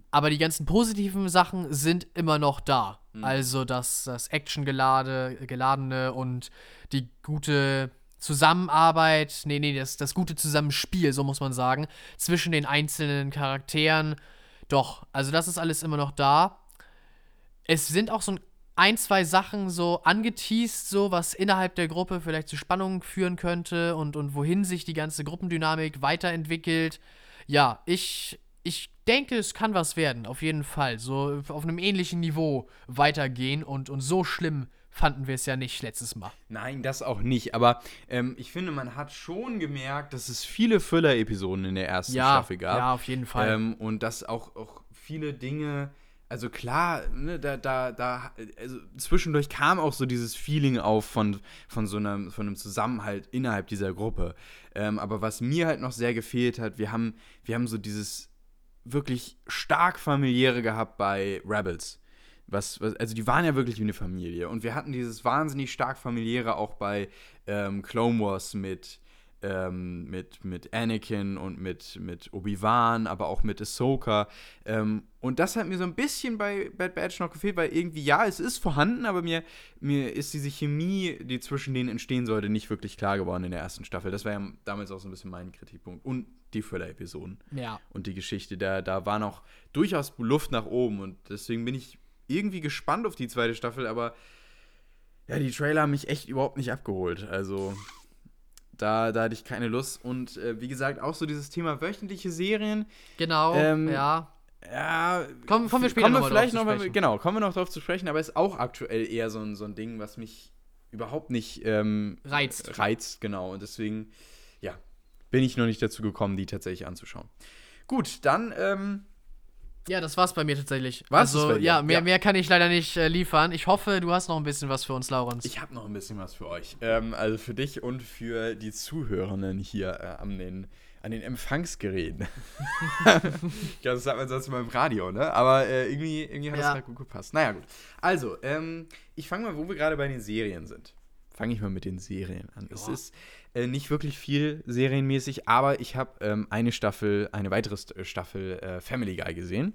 aber die ganzen positiven Sachen sind immer noch da. Mhm. Also das, das Action-geladene und die gute Zusammenarbeit, nee, nee, das, das gute Zusammenspiel, so muss man sagen, zwischen den einzelnen Charakteren. Doch, also das ist alles immer noch da. Es sind auch so ein, zwei Sachen so angeteased, so was innerhalb der Gruppe vielleicht zu Spannungen führen könnte und, und wohin sich die ganze Gruppendynamik weiterentwickelt. Ja, ich, ich denke, es kann was werden, auf jeden Fall. So auf einem ähnlichen Niveau weitergehen und, und so schlimm fanden wir es ja nicht letztes Mal. Nein, das auch nicht. Aber ähm, ich finde, man hat schon gemerkt, dass es viele Füller-Episoden in der ersten Ja, Staffel gab. ja, auf jeden Fall. Ähm, und dass auch, auch viele Dinge, also klar, ne, da, da, da, also zwischendurch kam auch so dieses Feeling auf von, von so einem, von einem Zusammenhalt innerhalb dieser Gruppe. Ähm, aber was mir halt noch sehr gefehlt hat, wir haben, wir haben so dieses wirklich stark familiäre gehabt bei Rebels. Was, was, also die waren ja wirklich wie eine Familie. Und wir hatten dieses wahnsinnig stark familiäre auch bei ähm, Clone Wars mit, ähm, mit, mit Anakin und mit, mit Obi-Wan, aber auch mit Ahsoka. Ähm, und das hat mir so ein bisschen bei Bad Batch noch gefehlt, weil irgendwie, ja, es ist vorhanden, aber mir, mir ist diese Chemie, die zwischen denen entstehen sollte, nicht wirklich klar geworden in der ersten Staffel. Das war ja damals auch so ein bisschen mein Kritikpunkt. Und die Thriller-Episoden Ja. und die Geschichte. Da, da war noch durchaus Luft nach oben und deswegen bin ich irgendwie gespannt auf die zweite Staffel, aber ja, die Trailer haben mich echt überhaupt nicht abgeholt. Also da, da hatte ich keine Lust. Und äh, wie gesagt, auch so dieses Thema wöchentliche Serien. Genau, Ähm, ja. Ja, Kommen- kommen wir später kommen noch wir mal vielleicht noch mal. Genau, kommen wir noch drauf zu sprechen, aber ist auch aktuell eher so ein, so ein Ding, was mich überhaupt nicht ähm, Reizt. reizt, genau. Und deswegen, ja, bin ich noch nicht dazu gekommen, die tatsächlich anzuschauen. Gut, dann, ähm, Ja, das war's bei mir tatsächlich. War's also, es ja, mehr, Ja. mehr kann ich leider nicht äh, liefern. Ich hoffe, du hast noch ein bisschen was für uns, Laurens. ich habe noch ein bisschen was für euch. Ähm, also für dich und für die Zuhörenden hier äh, an, den, an den Empfangsgeräten. ich glaube, das sagt man sonst immer im Radio, ne? Aber äh, irgendwie, irgendwie hat das Ja. gerade gut gepasst. Naja, gut. Also, ähm, ich fange mal, wo wir gerade bei den Serien sind. Fange ich mal mit den Serien an. Es Ja. ist äh, nicht wirklich viel serienmäßig, aber ich habe ähm, eine Staffel, eine weitere St Staffel äh, Family Guy gesehen.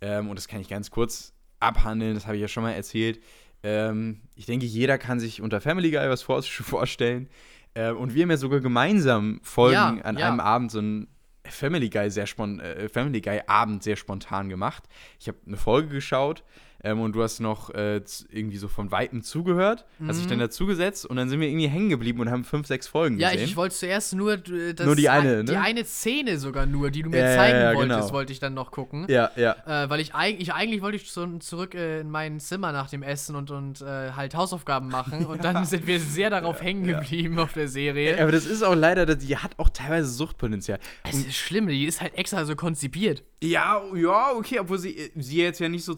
Ähm, und das kann ich ganz kurz abhandeln, das habe ich ja schon mal erzählt. Ähm, ich denke, jeder kann sich unter Family Guy was vor vorstellen. Ähm, und wir haben ja sogar gemeinsam Folgen Ja, an ja. einem Abend so ein Family Guy sehr spon äh, Family Guy Abend sehr spontan gemacht. Ich habe eine Folge geschaut ähm, und du hast noch äh, irgendwie so von weitem zugehört, hast dich dann dazugesetzt und dann sind wir irgendwie hängen geblieben und haben fünf, sechs Folgen Mhm. ja, gesehen. ich, ich wollte zuerst nur äh, das, Nur die eine, die ne? eine Szene sogar nur, die du mir Ja, ja, zeigen ja, wolltest, genau. wollte ich dann noch gucken. ja, ja. Äh, weil ich eigentlich, eigentlich wollte ich zurück äh, in mein Zimmer nach dem Essen und, und äh, halt Hausaufgaben machen. Und dann sind wir sehr darauf hängen geblieben auf der Serie. Aber das ist auch leider, die hat auch teilweise Suchtpotenzial. Es ist schlimm, die ist halt extra so konzipiert. Ja, ja, okay, obwohl sie, sie jetzt ja nicht so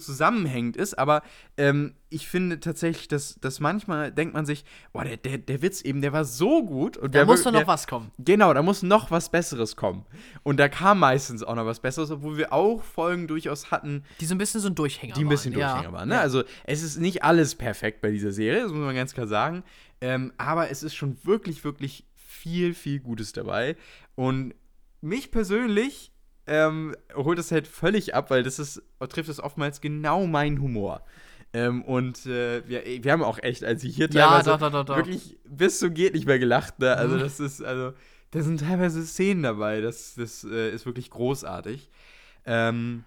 zusammenhängend ist, aber ähm, ich finde tatsächlich, dass, dass manchmal denkt man sich, boah, der, der, der Witz eben, der war so gut. Und Da der, muss doch noch der, was kommen. Genau, da muss noch was Besseres kommen. Und da kam meistens auch noch was Besseres, obwohl wir auch Folgen durchaus hatten, Die so ein bisschen so ein Durchhänger die ein bisschen waren. Durchhänger waren. Ne? Also es ist nicht alles perfekt bei dieser Serie, das muss man ganz klar sagen. Ähm, aber es ist schon wirklich, wirklich viel, viel Gutes dabei. Und mich persönlich ähm, holt es halt völlig ab, weil das ist, trifft es oftmals genau meinen Humor. Ähm, und äh, wir, wir haben auch echt, als ich hier Ja, teilweise doch, doch, doch, doch. wirklich bis zum geht nicht mehr gelacht. Ne? Also Mhm. das ist, also da sind teilweise Szenen dabei, das, das äh, ist wirklich großartig. Ähm,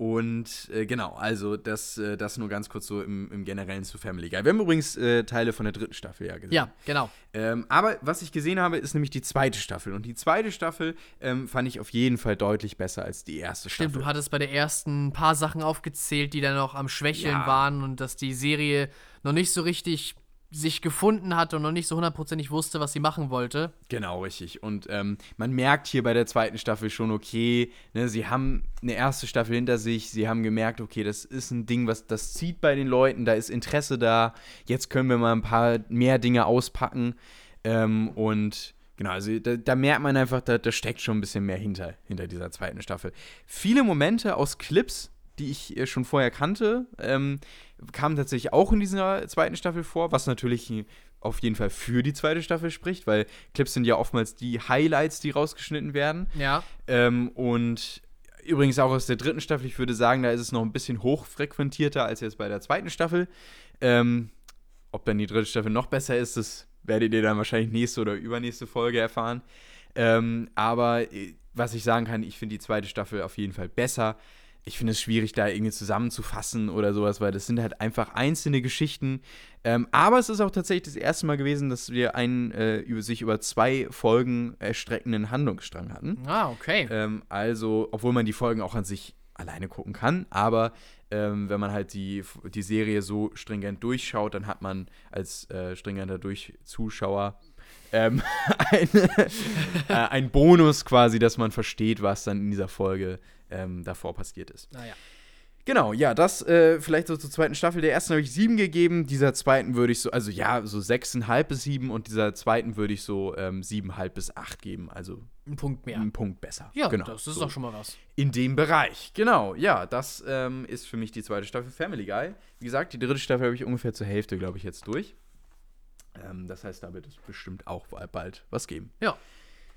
und äh, genau, also das, äh, das nur ganz kurz so im, im Generellen zu Family Guy. Wir haben übrigens äh, Teile von der dritten Staffel ja gesehen. Ja, genau. Ähm, aber was ich gesehen habe, ist nämlich die zweite Staffel. Und die zweite Staffel ähm, fand ich auf jeden Fall deutlich besser als die erste Stimmt, Staffel. du hattest bei der ersten ein paar Sachen aufgezählt, die dann noch am Schwächeln Ja. waren und dass die Serie noch nicht so richtig sich gefunden hat und noch nicht so hundertprozentig wusste, was sie machen wollte. Genau, richtig. Und ähm, man merkt hier bei der zweiten Staffel schon, okay, ne, sie haben eine erste Staffel hinter sich, sie haben gemerkt, okay, das ist ein Ding, was das zieht bei den Leuten, da ist Interesse da, jetzt können wir mal ein paar mehr Dinge auspacken. Ähm, und genau, also da, da merkt man einfach, da, da steckt schon ein bisschen mehr hinter, hinter dieser zweiten Staffel. Viele Momente aus Clips, die ich äh, schon vorher kannte, ähm, kamen tatsächlich auch in dieser zweiten Staffel vor, was natürlich auf jeden Fall für die zweite Staffel spricht, weil Clips sind ja oftmals die Highlights, die rausgeschnitten werden. Ja. Ähm, und übrigens auch aus der dritten Staffel. Ich würde sagen, da ist es noch ein bisschen hochfrequentierter als jetzt bei der zweiten Staffel. Ähm, ob dann die dritte Staffel noch besser ist, das werdet ihr dann wahrscheinlich nächste oder übernächste Folge erfahren. Ähm, aber äh, was ich sagen kann, ich finde die zweite Staffel auf jeden Fall besser. Ich finde es schwierig, da irgendwie zusammenzufassen oder sowas, weil das sind halt einfach einzelne Geschichten. Ähm, aber es ist auch tatsächlich das erste Mal gewesen, dass wir einen äh, über sich über zwei Folgen erstreckenden Handlungsstrang hatten. Ah, okay. Ähm, also, obwohl man die Folgen auch an sich alleine gucken kann, aber ähm, wenn man halt die, die Serie so stringent durchschaut, dann hat man als äh, stringenter Durchzuschauer ähm, ein, äh, ein Bonus quasi, dass man versteht, was dann in dieser Folge ähm, davor passiert ist. Naja. Genau, ja, das äh, vielleicht so zur zweiten Staffel. Der ersten habe ich sieben gegeben, dieser zweiten würde ich so, also ja, so sechseinhalb bis sieben und dieser zweiten würde ich so ähm, siebenhalb bis acht geben. Also Ein Punkt mehr. einen Punkt besser. Ja, genau. das ist so doch schon mal was. in dem Bereich. Genau, ja, das ähm, ist für mich die zweite Staffel Family Guy. Wie gesagt, die dritte Staffel habe ich ungefähr zur Hälfte, glaube ich, jetzt durch. Ähm, das heißt, da wird es bestimmt auch bald was geben. Ja.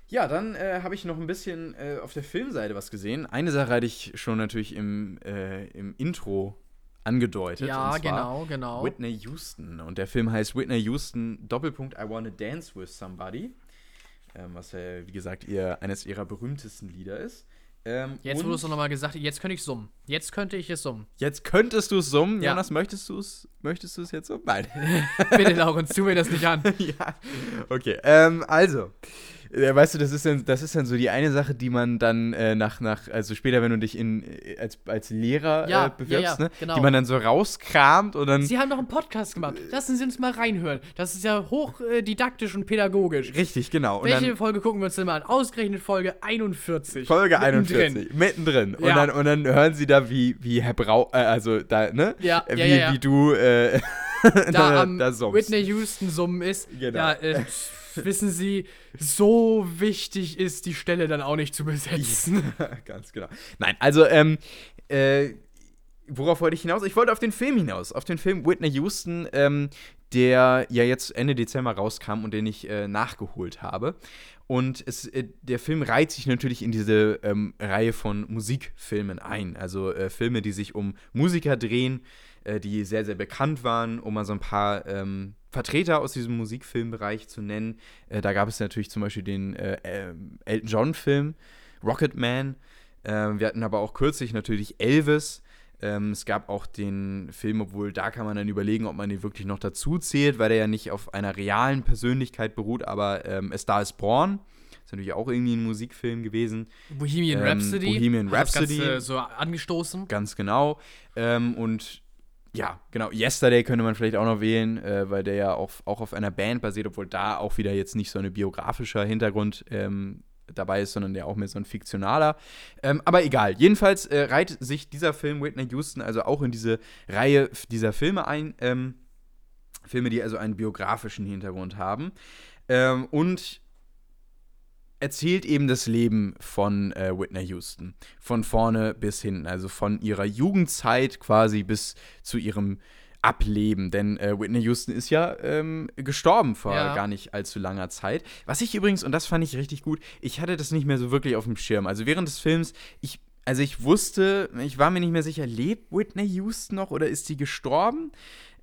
Ja, dann äh, habe ich noch ein bisschen äh, auf der Filmseite was gesehen. Eine Sache hatte ich schon natürlich im, äh, im Intro angedeutet. Ja, genau, genau. Whitney Houston. Und der Film heißt Whitney Houston, Doppelpunkt, I Wanna Dance With Somebody. Ähm, was ja, wie gesagt, ihr, eines ihrer berühmtesten Lieder ist. Ähm, Jetzt, du es nochmal gesagt jetzt könnte ich summen. Jetzt könnte ich es summen. jetzt könntest du es summen. Ja. Jonas, möchtest du es möchtest du's jetzt summen? Nein. Bitte, Laurens, tu mir das nicht an. ja, okay. Ähm, also, weißt du, das ist, dann, das ist dann so die eine Sache, die man dann äh, nach, nach, also später, wenn du dich in, äh, als, als Lehrer Ja, äh, bewirbst, ja, ja, ne? genau. die man dann so rauskramt und dann. Sie haben doch einen Podcast gemacht. Lassen Sie uns mal reinhören. Das ist ja hoch äh, und pädagogisch. Richtig, genau. Und Welche dann Folge gucken wir uns denn mal an? Ausgerechnet Folge 41. Folge Mittendrin. 41, mittendrin. Und, dann, und dann hören sie da, wie, wie Herr Brau, äh, also da, ne? Ja, Äh, wie, wie du äh, Da am da summst. Whitney Houston summen ist. Genau. Ja, äh, wissen Sie, so wichtig ist die Stelle dann auch nicht zu besetzen. Ganz genau. Nein, also, ähm, äh, worauf wollte ich hinaus? Ich wollte auf den Film hinaus. Auf den Film Whitney Houston, ähm, der ja jetzt Ende Dezember rauskam und den ich äh, nachgeholt habe. Und es, äh, der Film reiht sich natürlich in diese ähm, Reihe von Musikfilmen ein. Also äh, Filme, die sich um Musiker drehen, äh, die sehr, sehr bekannt waren, um mal so ein paar ähm, Vertreter aus diesem Musikfilmbereich zu nennen. Äh, da gab es natürlich zum Beispiel den äh, ähm, Elton John-Film, Rocket Man. Ähm, wir hatten aber auch kürzlich natürlich Elvis. Ähm, es gab auch den Film, obwohl da kann man dann überlegen, ob man den wirklich noch dazu zählt, weil der ja nicht auf einer realen Persönlichkeit beruht, aber ähm, A Star is Born. Ist natürlich auch irgendwie ein Musikfilm gewesen. Bohemian Ähm, Rhapsody. Bohemian hat das Rhapsody. Ganze so angestoßen. Ganz genau. Ähm, und ja, genau. Yesterday könnte man vielleicht auch noch wählen, äh, weil der ja auf, auch auf einer Band basiert, obwohl da auch wieder jetzt nicht so ein biografischer Hintergrund ähm, dabei ist, sondern der auch mehr so ein fiktionaler. Ähm, aber egal. Jedenfalls äh, reiht sich dieser Film Whitney Houston also auch in diese Reihe dieser Filme ein. Ähm, Filme, die also einen biografischen Hintergrund haben. Ähm, und erzählt eben das Leben von äh, Whitney Houston. Von vorne bis hinten. Also von ihrer Jugendzeit quasi bis zu ihrem Ableben. Denn äh, Whitney Houston ist ja ähm, gestorben vor Ja. gar nicht allzu langer Zeit. Was ich übrigens, und das fand ich richtig gut, ich hatte das nicht mehr so wirklich auf dem Schirm. Also während des Films, ich. Also ich wusste, ich war mir nicht mehr sicher, lebt Whitney Houston noch oder ist sie gestorben?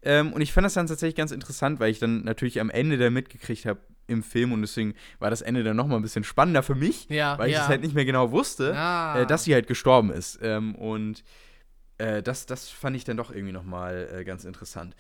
Ähm, und ich fand das dann tatsächlich ganz interessant, weil ich dann natürlich am Ende da mitgekriegt habe im Film und deswegen war das Ende dann nochmal ein bisschen spannender für mich, Ja, weil ich ja. es halt nicht mehr genau wusste, Ah. äh, dass sie halt gestorben ist. Ähm, und äh, das, das fand ich dann doch irgendwie nochmal äh, ganz interessant.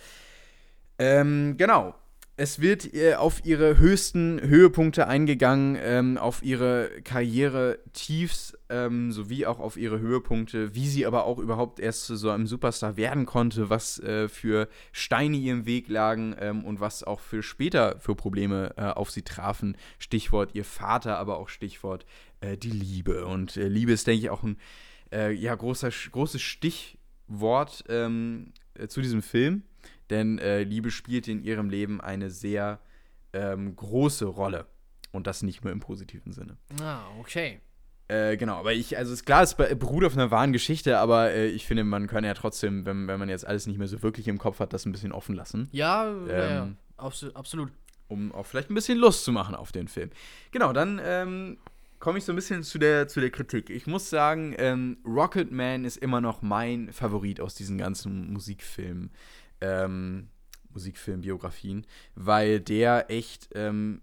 Ähm, genau. Es wird äh, auf ihre höchsten Höhepunkte eingegangen, ähm, auf ihre Karriere-Tiefs ähm, sowie auch auf ihre Höhepunkte, wie sie aber auch überhaupt erst zu so einem Superstar werden konnte, was äh, für Steine ihrem Weg lagen ähm, und was auch für später für Probleme äh, auf sie trafen. Stichwort ihr Vater, aber auch Stichwort äh, die Liebe. Und äh, Liebe ist, denke ich, auch ein äh, ja, großer, großes Stichwort ähm, äh, zu diesem Film. Denn äh, Liebe spielt in ihrem Leben eine sehr ähm, große Rolle. Und das nicht nur im positiven Sinne. Ah, okay. Äh, genau, aber ich, also ist klar, es be- beruht auf einer wahren Geschichte, aber äh, ich finde, man kann ja trotzdem, wenn, wenn man jetzt alles nicht mehr so wirklich im Kopf hat, das ein bisschen offen lassen, Ja, ja, ja. Ähm, Abs- absolut. um auch vielleicht ein bisschen Lust zu machen auf den Film. Genau, dann ähm, komme ich so ein bisschen zu der, zu der Kritik. Ich muss sagen, ähm, Rocket Man ist immer noch mein Favorit aus diesen ganzen Musikfilmen, ähm, Musikfilmbiografien, weil der echt ähm,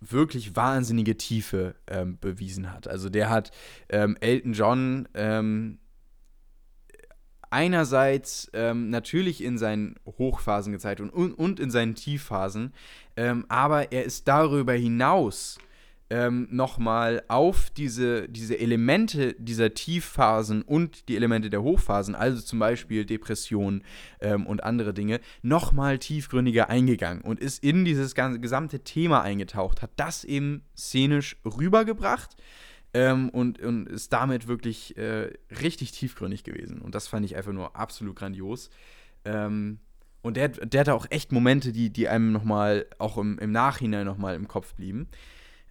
wirklich wahnsinnige Tiefe ähm, bewiesen hat. Also der hat ähm, Elton John ähm, einerseits ähm, natürlich in seinen Hochphasen gezeigt und, und in seinen Tiefphasen, ähm, aber er ist darüber hinaus ähm, nochmal auf diese, diese Elemente dieser Tiefphasen und die Elemente der Hochphasen, also zum Beispiel Depression ähm, und andere Dinge, nochmal tiefgründiger eingegangen und ist in dieses ganze gesamte Thema eingetaucht, hat das eben szenisch rübergebracht ähm, und, und ist damit wirklich äh, richtig tiefgründig gewesen. Und das fand ich einfach nur absolut grandios. Ähm, und der, der hatte auch echt Momente, die, die einem nochmal, auch im, im Nachhinein nochmal im Kopf blieben.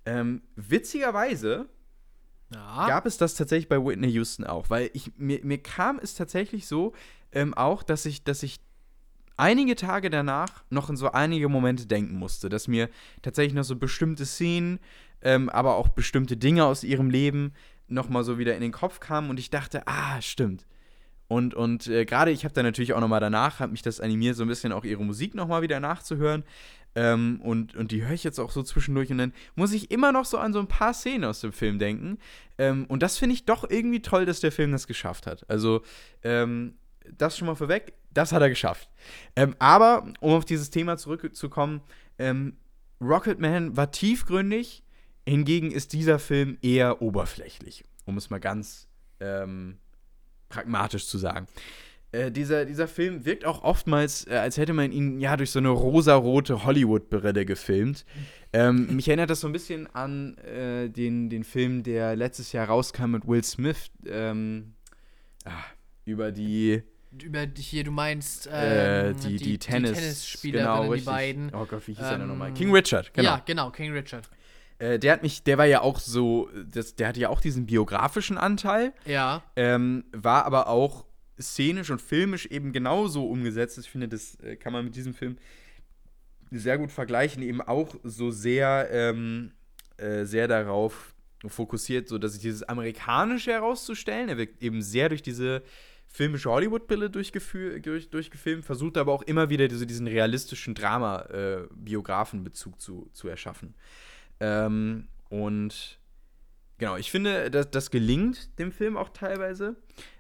Ähm, witzigerweise ja. gab es das tatsächlich bei Whitney Houston auch, weil ich, mir, mir kam es tatsächlich so ähm, auch, dass ich, dass ich einige Tage danach noch in so einige Momente denken musste, dass mir tatsächlich noch so bestimmte Szenen, ähm, aber auch bestimmte Dinge aus ihrem Leben nochmal so wieder in den Kopf kamen und ich dachte, ah, stimmt. Und, und äh, gerade ich habe dann natürlich auch nochmal danach, hat mich das animiert, so ein bisschen auch ihre Musik nochmal wieder nachzuhören. Ähm, und, und die höre ich jetzt auch so zwischendurch und dann muss ich immer noch so an so ein paar Szenen aus dem Film denken. Ähm, und das finde ich doch irgendwie toll, dass der Film das geschafft hat. Also, ähm, das schon mal vorweg, das hat er geschafft. Ähm, aber, um auf dieses Thema zurückzukommen, ähm, Rocketman war tiefgründig, hingegen ist dieser Film eher oberflächlich, um es mal ganz ähm, pragmatisch zu sagen. Äh, dieser, dieser Film wirkt auch oftmals, äh, als hätte man ihn ja durch so eine rosarote Hollywood-Brille gefilmt. Ähm, mich erinnert das so ein bisschen an äh, den, den Film, der letztes Jahr rauskam mit Will Smith ähm, ach, über die. Über die hier, du meinst äh, ähm, die, die, die, Tennis, die Tennisspieler, genau, die beiden. Oh Gott, wie hieß ähm, er denn nochmal? King Richard, genau. Ja, genau, King Richard. Äh, der hat mich, der war ja auch so, das, der hatte ja auch diesen biografischen Anteil. Ja. Ähm, war aber auch szenisch und filmisch eben genauso umgesetzt. Ich finde, das äh, kann man mit diesem Film sehr gut vergleichen, eben auch so sehr, ähm, äh, sehr darauf fokussiert, so dass sich dieses Amerikanische herauszustellen. Er wird eben sehr durch diese filmische Hollywood-Brille durch, durchgefilmt, versucht aber auch immer wieder diese, diesen realistischen Drama-Biografenbezug äh, zu, zu erschaffen. Ähm, und genau, ich finde, dass das gelingt dem Film auch teilweise.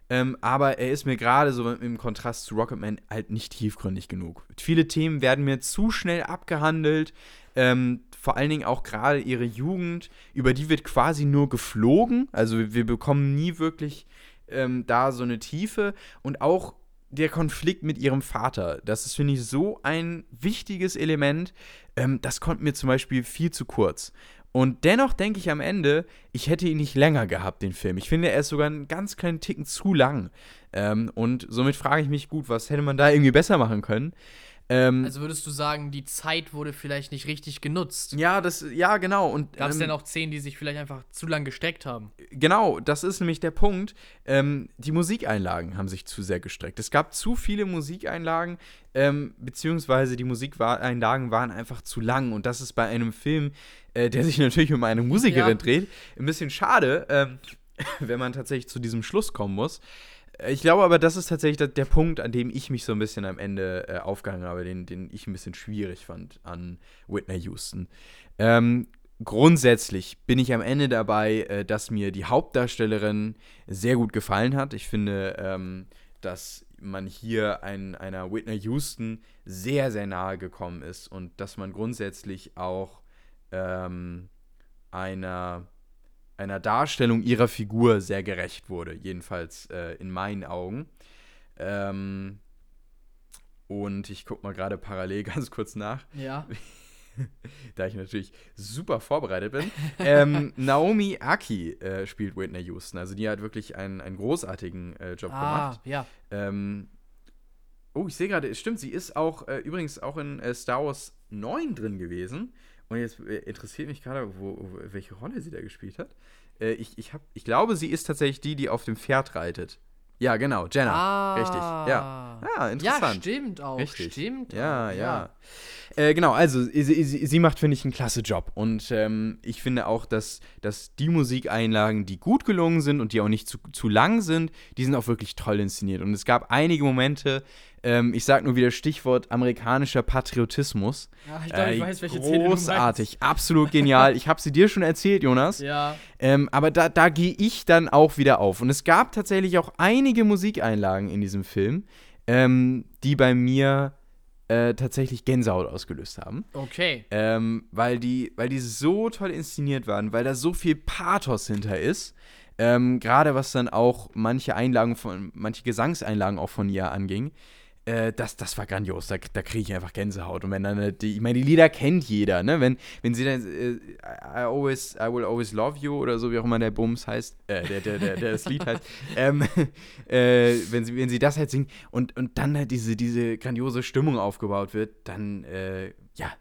Ähm, aber er ist mir gerade so im Kontrast zu Rocketman halt nicht tiefgründig genug. Viele Themen werden mir zu schnell abgehandelt. Ähm, vor allen Dingen auch gerade ihre Jugend, über die wird quasi nur geflogen. Also wir bekommen nie wirklich ähm, da so eine Tiefe. Und auch der Konflikt mit ihrem Vater, das ist, finde ich, so ein wichtiges Element. Ähm, das kommt mir zum Beispiel viel zu kurz. Und dennoch denke ich am Ende, ich hätte ihn nicht länger gehabt, den Film. Ich finde, er ist sogar einen ganz kleinen Ticken zu lang. Ähm, und somit frage ich mich, gut, was hätte man da irgendwie besser machen können? Ähm, also würdest du sagen, die Zeit wurde vielleicht nicht richtig genutzt? Ja, das, ja, genau. Gab es ähm, denn auch Szenen, die sich vielleicht einfach zu lang gestreckt haben? Genau, das ist nämlich der Punkt. Ähm, die Musikeinlagen haben sich zu sehr gestreckt. Es gab zu viele Musikeinlagen, ähm, beziehungsweise die Musikeinlagen waren einfach zu lang. Und das ist bei einem Film, äh, der sich natürlich um eine Musikerin ja. dreht, ein bisschen schade, ähm, wenn man tatsächlich zu diesem Schluss kommen muss. Ich glaube aber, das ist tatsächlich der Punkt, an dem ich mich so ein bisschen am Ende äh, aufgehangen habe, den, den ich ein bisschen schwierig fand an Whitney Houston. Ähm, grundsätzlich bin ich am Ende dabei, äh, dass mir die Hauptdarstellerin sehr gut gefallen hat. Ich finde, ähm, dass man hier ein, einer Whitney Houston sehr, sehr nahe gekommen ist und dass man grundsätzlich auch ähm, einer einer Darstellung ihrer Figur sehr gerecht wurde, jedenfalls äh, in meinen Augen. Ähm, und ich gucke mal gerade parallel ganz kurz nach. Ja. da ich natürlich super vorbereitet bin. ähm, Naomi Aki äh, spielt Whitney Houston. Also die hat wirklich einen, einen großartigen äh, Job ah, gemacht. Ja. Ähm, oh, ich sehe gerade, stimmt, sie ist auch äh, übrigens auch in äh, Star Wars 9 drin gewesen. Und jetzt äh, interessiert mich gerade, wo, wo, welche Rolle sie da gespielt hat. Äh, ich, ich, hab, ich glaube, sie ist tatsächlich die, die auf dem Pferd reitet. Ja, genau, Jenna. Ah. Richtig, ja. Ja, interessant. Ja, stimmt auch. Richtig. Stimmt. Ja, auch, ja. Äh, genau, also sie, sie, sie macht, finde ich, einen klasse Job. Und ähm, ich finde auch, dass, dass die Musikeinlagen, die gut gelungen sind und die auch nicht zu, zu lang sind, die sind auch wirklich toll inszeniert. Und es gab einige Momente, ähm, ich sage nur wieder Stichwort amerikanischer Patriotismus. Ja, ich glaube, ich Äh, weiß, welche Großartig, absolut genial. Ich habe sie dir schon erzählt, Jonas. Ja. Ähm, aber da, da gehe ich dann auch wieder auf. Und es gab tatsächlich auch einige Musikeinlagen in diesem Film, ähm, die bei mir äh, tatsächlich Gänsehaut ausgelöst haben. Okay. Ähm, weil, die, weil die so toll inszeniert waren, weil da so viel Pathos hinter ist. Ähm, Gerade was dann auch manche Einlagen von, manche Gesangseinlagen auch von ihr anging. Äh, das, das war grandios, da, da kriege ich einfach Gänsehaut. Und wenn dann, äh, die, ich meine, die Lieder kennt jeder, ne? Wenn, wenn sie dann äh, I, always, I will always love you oder so, wie auch immer der Bums heißt, äh, der, der, der, der das Lied heißt, ähm, äh, wenn, sie, wenn sie das halt singt und, und dann halt diese, diese grandiose Stimmung aufgebaut wird, dann, äh, ja,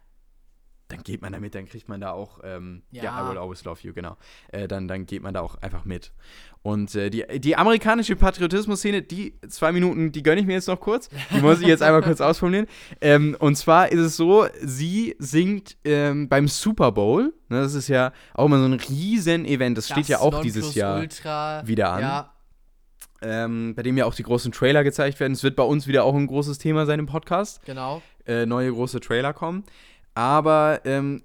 dann geht man damit, dann kriegt man da auch, ähm, ja. Ja. I will always love you, genau. Äh, dann, dann geht man da auch einfach mit. Und äh, die, die amerikanische Patriotismus-Szene, die zwei Minuten, die gönne ich mir jetzt noch kurz. Die muss ich jetzt einmal kurz ausformulieren. Ähm, und zwar ist es so, sie singt ähm, beim Super Bowl. Ne, das ist ja auch immer so ein riesen Event. Das, steht ja auch dieses Jahr Nonplusultra. wieder an. Ja, Ähm, bei dem ja auch die großen Trailer gezeigt werden. Es wird bei uns wieder auch ein großes Thema sein im Podcast genau. äh, neue große Trailer kommen. Aber ähm,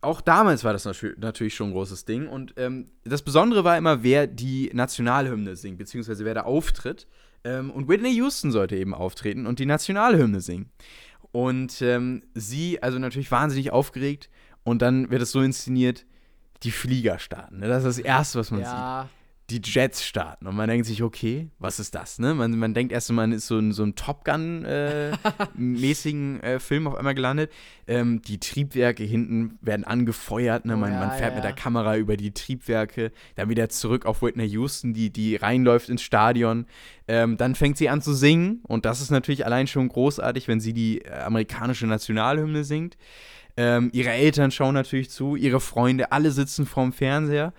auch damals war das natü- natürlich schon ein großes Ding. Und ähm, das Besondere war immer, wer die Nationalhymne singt, beziehungsweise wer da auftritt. Ähm, und Whitney Houston sollte eben auftreten und die Nationalhymne singen. Und ähm, sie, also natürlich wahnsinnig aufgeregt. Und dann wird es so inszeniert, die Flieger starten. Ne? Das ist das Erste, was man sieht Ja. Die Jets starten und man denkt sich, okay, was ist das, ne? Man, man denkt erst, man ist so in so einem Top Gun-mäßigen äh, Film auf einmal gelandet. Ähm, die Triebwerke hinten werden angefeuert, ne? Oh, Man, ja, man fährt ja. mit der Kamera über die Triebwerke, dann wieder zurück auf Whitney Houston, die, die reinläuft ins Stadion. Ähm, dann fängt sie an zu singen und das ist natürlich allein schon großartig, wenn sie die äh, amerikanische Nationalhymne singt. Ähm, ihre Eltern schauen natürlich zu, ihre Freunde, alle sitzen vorm Fernseher.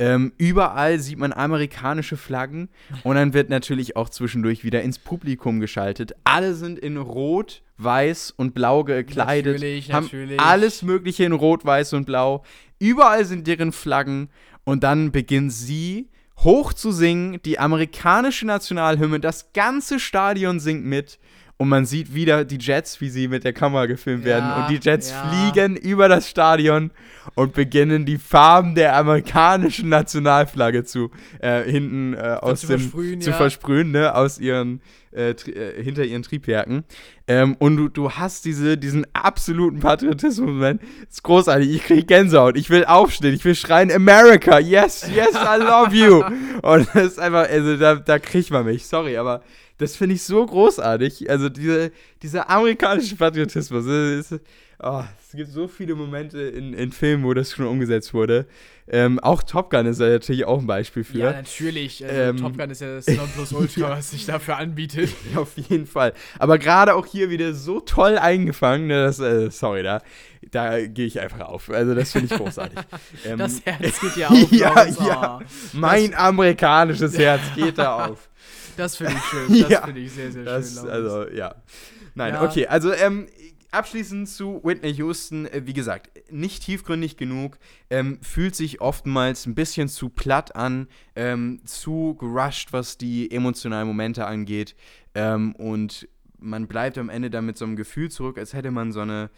Ähm, überall sieht man amerikanische Flaggen und dann wird natürlich auch zwischendurch wieder ins Publikum geschaltet. Alle sind in Rot, Weiß und Blau gekleidet, Natürlich, haben natürlich. alles Mögliche in Rot, Weiß und Blau. Überall sind deren Flaggen und dann beginnt sie hoch zu singen, die amerikanische Nationalhymne, das ganze Stadion singt mit. Und man sieht wieder die Jets, wie sie mit der Kamera gefilmt werden. Ja, Und die Jets ja. fliegen über das Stadion und beginnen die Farben der amerikanischen Nationalflagge zu äh, hinten äh, aus zu dem versprühen, zu ja. versprühen, ne, aus ihren äh, äh, hinter ihren Triebwerken. Ähm, und du, du hast diese, diesen absoluten Patriotismus-Moment. ist großartig. Ich kriege Gänsehaut. Ich will aufstehen. Ich will schreien, America, yes, yes, I love you. Und das ist einfach, also da, da kriegt man mich. Sorry, aber das finde ich so großartig. Also diese, dieser amerikanische Patriotismus. das ist- oh, es gibt so viele Momente in, in Filmen, wo das schon umgesetzt wurde. Ähm, auch Top Gun ist da natürlich auch ein Beispiel für. Ja, natürlich. Also Ähm, Top Gun ist ja das Nonplusultra, was sich dafür anbietet. Auf jeden Fall. Aber gerade auch hier wieder so toll eingefangen, ne, das, äh, sorry, da, da gehe ich einfach auf. Also das finde ich großartig. Ähm, Das Herz geht ja auf. Ja, ja. Mein amerikanisches Herz geht da auf. Das finde ich schön. Das Ja, finde ich sehr, sehr Das, schön. Laurens. also, ja. Nein, Ja. okay, also ähm, abschließend zu Whitney Houston, äh, wie gesagt, nicht tiefgründig genug, ähm, fühlt sich oftmals ein bisschen zu platt an, ähm, zu gerusht, was die emotionalen Momente angeht ähm, und man bleibt am Ende dann mit so einem Gefühl zurück, als hätte man so eine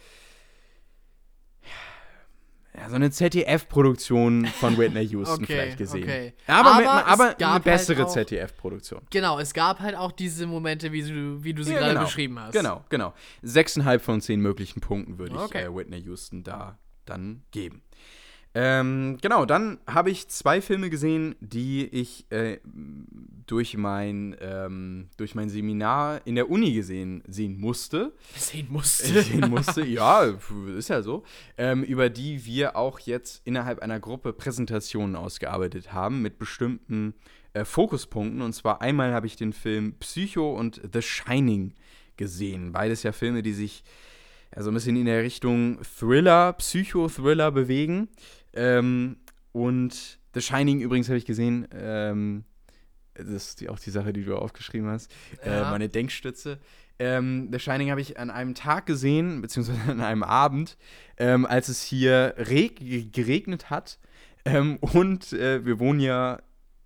ja, so eine ZDF-Produktion von Whitney Houston Okay, vielleicht gesehen. okay. Aber, mit, Aber es aber eine bessere halt ZDF-Produktion. Genau, es gab halt auch diese Momente, wie du, wie du sie Ja, gerade genau. beschrieben hast. Genau, genau. Sechseinhalb von zehn möglichen Punkten würde ich Okay. äh, Whitney Houston da dann geben. Ähm, genau, dann habe ich zwei Filme gesehen, die ich äh, durch, mein, ähm, durch mein Seminar in der Uni gesehen sehen musste. Sehen musste. sehen musste, ja, ist ja so. Ähm, über die wir auch jetzt innerhalb einer Gruppe Präsentationen ausgearbeitet haben mit bestimmten äh, Fokuspunkten. Und zwar einmal habe ich den Film Psycho und The Shining gesehen. Beides ja Filme, die sich ja, so ein bisschen in der Richtung Thriller, Psycho-Thriller bewegen. Ähm, und The Shining übrigens habe ich gesehen, ähm, das ist die, auch die Sache, die du aufgeschrieben hast, äh, Ja. meine Denkstütze. Ähm, The Shining habe ich an einem Tag gesehen, beziehungsweise an einem Abend, ähm, als es hier reg geregnet hat. Ähm, und äh, wir wohnen ja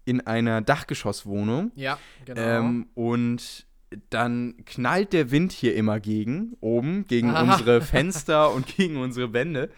in einer Dachgeschosswohnung. Ja, genau. Ähm, und dann knallt der Wind hier immer gegen, oben, gegen Aha. unsere Fenster und gegen unsere Wände.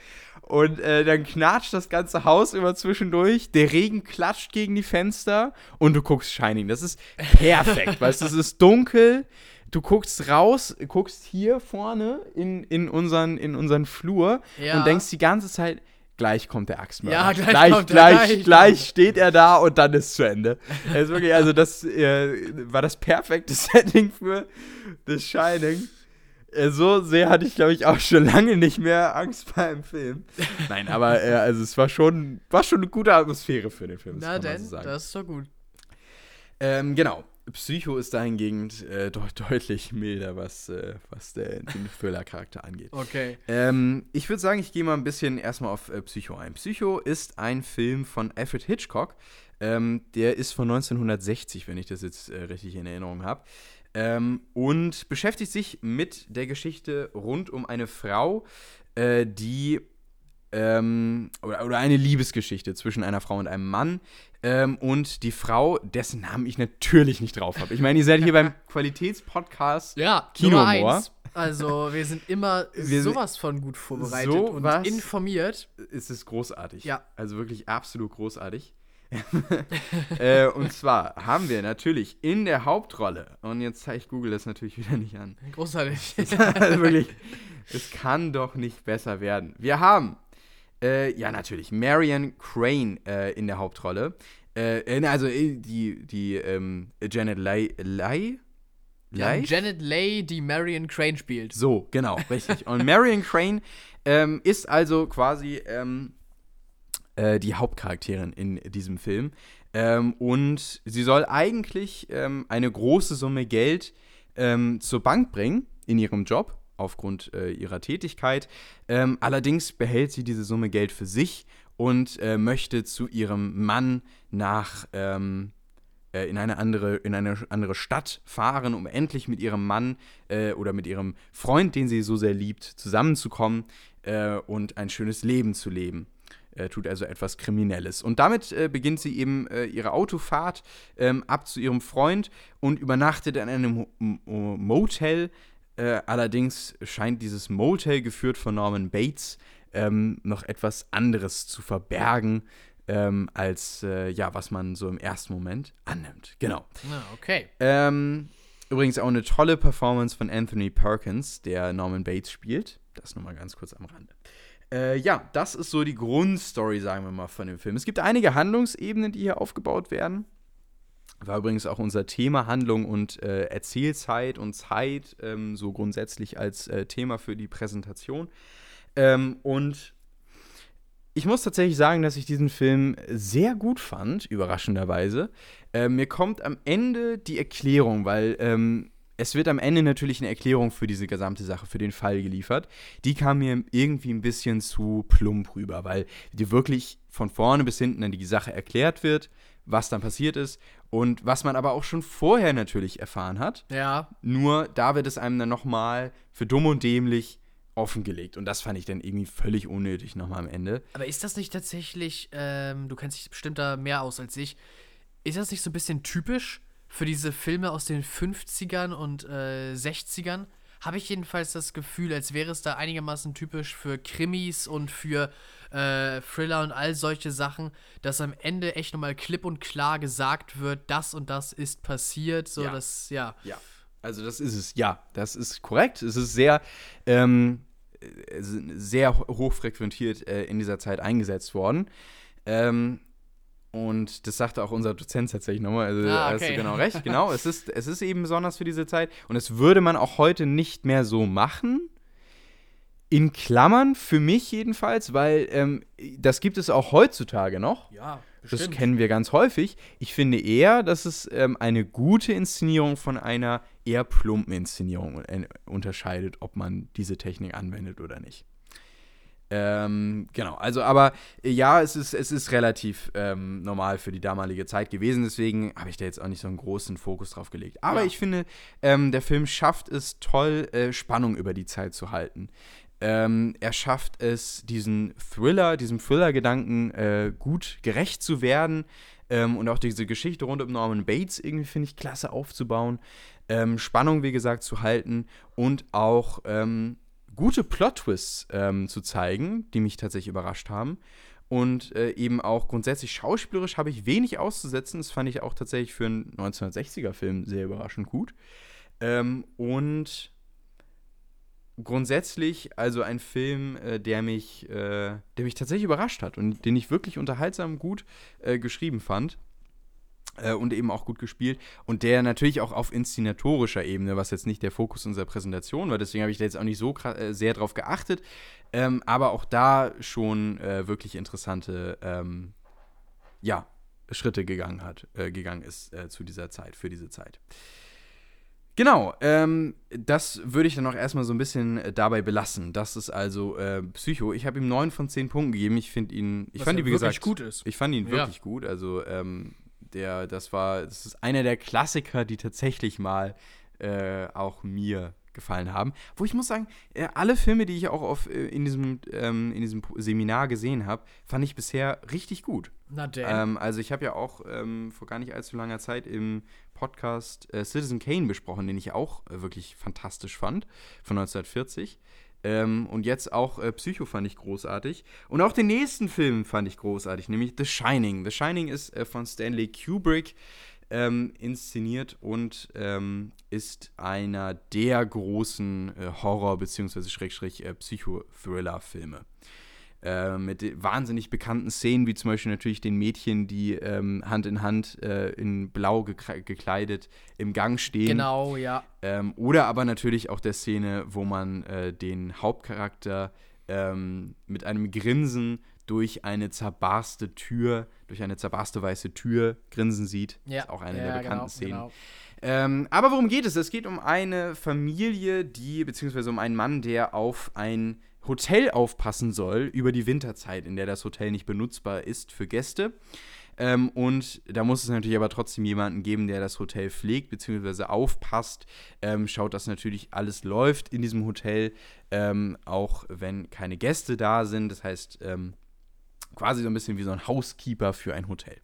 Und äh, dann knatscht das ganze Haus immer zwischendurch. Der Regen klatscht gegen die Fenster und du guckst Shining. Das ist perfekt, weißt du, es ist dunkel. Du guckst raus, guckst hier vorne in, in, unseren, in unseren Flur Ja. und denkst die ganze Zeit, gleich kommt der Axtmörder. Ja, gleich gleich, kommt er, gleich, gleich gleich kommt steht er da und dann ist zu Ende. Ist wirklich, also das äh, war das perfekte Setting für The Shining. Äh, so sehr hatte ich, glaube ich, auch schon lange nicht mehr Angst bei einem Film. Nein, aber äh, also es war schon, war schon eine gute Atmosphäre für den Film. das Na denn, so das ist doch gut. Ähm, genau. Psycho ist dahingegen äh, deut deutlich milder, was, äh, was der, den Thriller-Charakter angeht. Okay. Ähm, ich würde sagen, ich gehe mal ein bisschen erstmal auf äh, Psycho ein. Psycho ist ein Film von Alfred Hitchcock. Ähm, der ist von 1960, wenn ich das jetzt äh, richtig in Erinnerung habe. Ähm, und beschäftigt sich mit der Geschichte rund um eine Frau, äh, die ähm, oder, oder eine Liebesgeschichte zwischen einer Frau und einem Mann. Ähm, und die Frau, dessen Namen ich natürlich nicht drauf habe. Ich meine, ihr seid hier beim Qualitätspodcast. Ja, eins. Also, wir sind immer Wir sind- sowas von gut vorbereitet Sowas- und informiert. Es ist großartig. Ja. Also wirklich absolut großartig. äh, und zwar haben wir natürlich in der Hauptrolle, und jetzt zeige ich Google das natürlich wieder nicht an. Großartig. also wirklich, es kann doch nicht besser werden. Wir haben, äh, ja natürlich, Marion Crane äh, in der Hauptrolle. Äh, äh, also äh, die, die ähm, Janet Leigh. Leigh? Ja? Janet Leigh, die Marion Crane spielt. So, genau, richtig. Und Marion Crane ähm, ist also quasi ähm, äh, die Hauptcharakterin in diesem Film. Ähm, und sie soll eigentlich ähm, eine große Summe Geld ähm, zur Bank bringen in ihrem Job aufgrund äh, ihrer Tätigkeit. Ähm, allerdings behält sie diese Summe Geld für sich und äh, möchte zu ihrem Mann nach ähm, äh, in eine andere in eine andere Stadt fahren, um endlich mit ihrem Mann äh, oder mit ihrem Freund, den sie so sehr liebt, zusammenzukommen äh, und ein schönes Leben zu leben. Äh, tut also etwas Kriminelles. Und damit äh, beginnt sie eben äh, ihre Autofahrt ähm, ab zu ihrem Freund und übernachtet in einem Mo- Motel. Äh, allerdings scheint dieses Motel, geführt von Norman Bates, ähm, noch etwas anderes zu verbergen, ähm, als äh, ja, was man so im ersten Moment annimmt. Genau. Okay. Ähm, übrigens auch eine tolle Performance von Anthony Perkins, der Norman Bates spielt. Das nur mal ganz kurz am Rande. Äh, ja, das ist so die Grundstory, sagen wir mal, von dem Film. Es gibt einige Handlungsebenen, die hier aufgebaut werden. War übrigens auch unser Thema Handlung und äh, Erzählzeit und Zeit, ähm, so grundsätzlich als äh, Thema für die Präsentation. Ähm, und ich muss tatsächlich sagen, dass ich diesen Film sehr gut fand, überraschenderweise. Äh, mir kommt am Ende die Erklärung, weil ähm, es wird am Ende natürlich eine Erklärung für diese gesamte Sache, für den Fall geliefert. Die kam mir irgendwie ein bisschen zu plump rüber, weil dir wirklich von vorne bis hinten dann die Sache erklärt wird, was dann passiert ist und was man aber auch schon vorher natürlich erfahren hat. Ja. Nur da wird es einem dann nochmal für dumm und dämlich offengelegt. Und das fand ich dann irgendwie völlig unnötig nochmal am Ende. Aber ist das nicht tatsächlich, ähm, du kennst dich bestimmt da mehr aus als ich, ist das nicht so ein bisschen typisch für diese Filme aus den 50ern und äh, 60ern? Habe ich jedenfalls das Gefühl, als wäre es da einigermaßen typisch für Krimis und für äh, Thriller und all solche Sachen, dass am Ende echt nochmal klipp und klar gesagt wird, das und das ist passiert, so Ja. dass, ja. Ja, also das ist es. Ja, das ist korrekt. Es ist sehr, ähm, äh, sehr hochfrequentiert äh, in dieser Zeit eingesetzt worden. Ähm, und das sagte auch unser Dozent tatsächlich nochmal. Also Ah, da hast du okay. genau recht. Genau, es ist, es ist eben besonders für diese Zeit. Und es würde man auch heute nicht mehr so machen. In Klammern, für mich jedenfalls, weil ähm, das gibt es auch heutzutage noch. Ja, Das kennen wir ganz häufig. Ich finde eher, dass es ähm, eine gute Inszenierung von einer eher plumpen Inszenierung äh, unterscheidet, ob man diese Technik anwendet oder nicht. Ähm, genau, also aber äh, ja, es ist, es ist relativ ähm, normal für die damalige Zeit gewesen, deswegen habe ich da jetzt auch nicht so einen großen Fokus drauf gelegt. Aber Ja. ich finde, ähm, der Film schafft es toll, äh, Spannung über die Zeit zu halten. Ähm, er schafft es, diesen Thriller, diesem Thriller-Gedanken äh, gut gerecht zu werden ähm, und auch diese Geschichte rund um Norman Bates irgendwie, finde ich, klasse aufzubauen. Ähm, Spannung, wie gesagt, zu halten und auch ähm, gute Plot-Twists ähm, zu zeigen, die mich tatsächlich überrascht haben. Und äh, eben auch grundsätzlich schauspielerisch habe ich wenig auszusetzen. Das fand ich auch tatsächlich für einen 1960er-Film sehr überraschend gut. Ähm, und grundsätzlich also ein Film, äh, der mich, äh, der mich tatsächlich überrascht hat und den ich wirklich unterhaltsam gut äh, geschrieben fand und eben auch gut gespielt und der natürlich auch auf inszenatorischer Ebene, was jetzt nicht der Fokus unserer Präsentation war, deswegen habe ich da jetzt auch nicht so äh, sehr drauf geachtet, ähm, aber auch da schon äh, wirklich interessante, ähm, ja, Schritte gegangen hat, äh, gegangen ist äh, zu dieser Zeit, für diese Zeit. Genau, ähm, das würde ich dann auch erstmal so ein bisschen äh, dabei belassen. Das ist also äh, Psycho. Ich habe ihm 9 von 10 Punkten gegeben. Ich finde ihn, ich Was fand ja ihn, wie wirklich gesagt, gut ist. Ich fand ihn Ja. wirklich gut. Also, ähm, der, das war, das ist einer der Klassiker, die tatsächlich mal äh, auch mir gefallen haben. Wo ich muss sagen, äh, alle Filme, die ich auch auf, äh, in, diesem, ähm, in diesem Seminar gesehen habe, fand ich bisher richtig gut. Na denn. Ähm, also ich habe ja auch ähm, vor gar nicht allzu langer Zeit im Podcast äh, Citizen Kane besprochen, den ich auch äh, wirklich fantastisch fand, von 1940. Ähm, und jetzt auch äh, Psycho fand ich großartig. Und auch den nächsten Film fand ich großartig, nämlich The Shining. The Shining ist äh, von Stanley Kubrick ähm, inszeniert und ähm, ist einer der großen äh, Horror- bzw. Schrägstrich äh, Psychothriller-Filme äh, mit wahnsinnig bekannten Szenen, wie zum Beispiel natürlich den Mädchen, die ähm, Hand in Hand äh, in Blau gekleidet im Gang stehen. genau, ja. Ähm, oder aber natürlich auch der Szene, wo man äh, den Hauptcharakter ähm, mit einem Grinsen durch eine zerbarste Tür, durch eine zerbarste weiße Tür grinsen sieht. Ja. ist auch eine ja, der bekannten genau, Szenen. Genau. Ähm, aber worum geht es? Es geht um eine Familie, die, beziehungsweise um einen Mann, der auf ein Hotel aufpassen soll über die Winterzeit, in der das Hotel nicht benutzbar ist für Gäste. Ähm, und da muss es natürlich aber trotzdem jemanden geben, der das Hotel pflegt, beziehungsweise aufpasst, ähm, schaut, dass natürlich alles läuft in diesem Hotel, ähm, auch wenn keine Gäste da sind. Das heißt, ähm, quasi so ein bisschen wie so ein Housekeeper für ein Hotel.